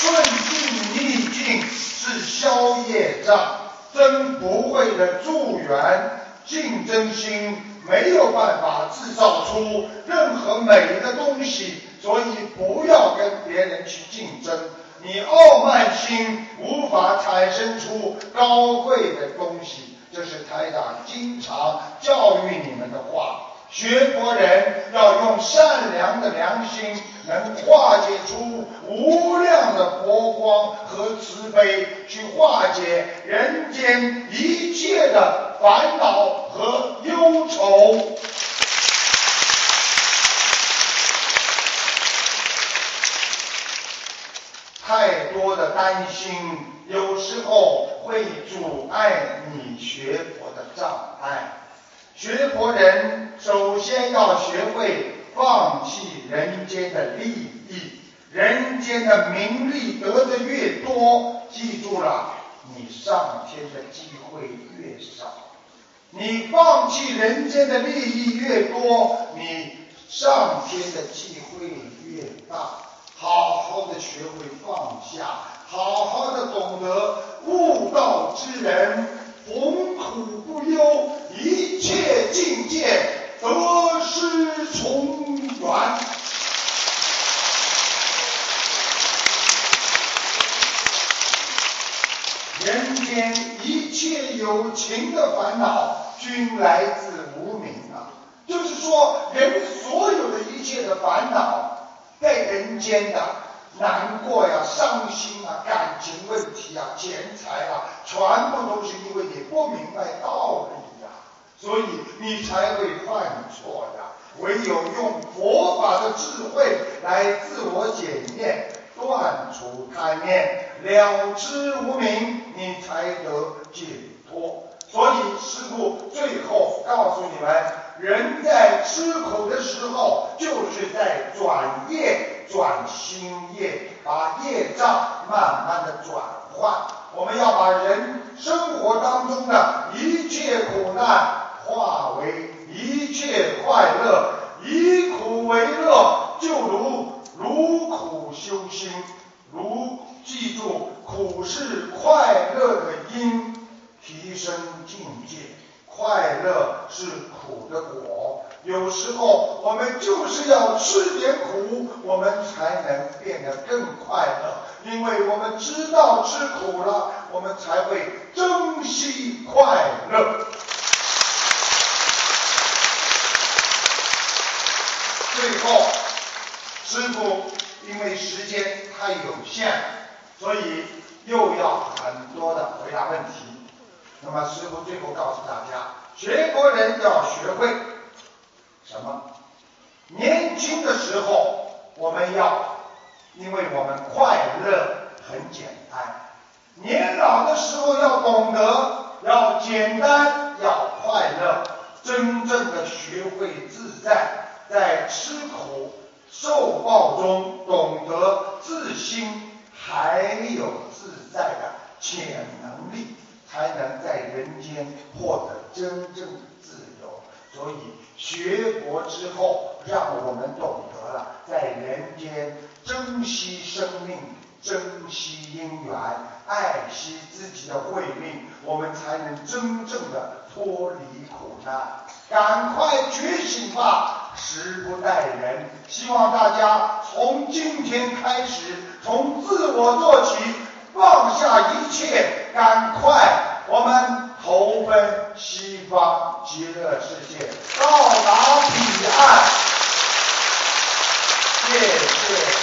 顺境逆境是消业障，真不会的助缘。竞争心没有办法制造出任何美的东西，所以不要跟别人去竞争。你傲慢心无法产生出高贵的东西，这是台长经常教育你们的话。学佛人要用善良的良心，能化解出无量的佛光和慈悲，去化解人间一切的烦恼和忧愁。太多的担心，有时候会阻碍你学佛的障碍。学佛人首先要学会放弃人间的利益，人间的名利得的越多，记住了，你上天的机会越少。你放弃人间的利益越多，你上天的机会越大。好好的学会放下，好好的懂得悟道之人，逢苦不忧，一切境界得失从缘。人间一切有情的烦恼，均来自无明啊。就是说，人所有的一切的烦恼，在人间的难过呀、伤心啊、感情问题啊、钱财啊，全部都是因为你不明白道理、所以你才会犯错呀。唯有用佛法的智慧来自我检验，断除贪念，了知无明，你才得解脱。所以师父最后告诉你们，人在吃苦的时候，就是在转业、转心业，把业障慢慢的转换。我们要把人生活当中的一切苦难化为一切快乐，以苦为乐，就如如苦修心，如记住苦是快乐的因，提升境界。快乐是苦的果，有时候我们就是要吃点苦，我们才能变得更快乐。因为我们知道吃苦了，我们才会珍惜快乐。最后，师傅因为时间太有限，所以又要很多的回答问题。那么师傅最后告诉大家，学佛人要学会什么？年轻的时候我们要，因为我们快乐很简单；年老的时候要懂得，要简单，要快乐，真正的学会自在，在吃苦受报中懂得自心，还有自在的潜能力。才能在人间获得真正的自由。所以学佛之后，让我们懂得了在人间珍惜生命，珍惜因缘，爱惜自己的慧命，我们才能真正的脱离苦难。赶快觉醒吧，时不待人。希望大家从今天开始，从自我做起，放下一切，赶快我们投奔西方极乐世界，到达彼岸。谢谢。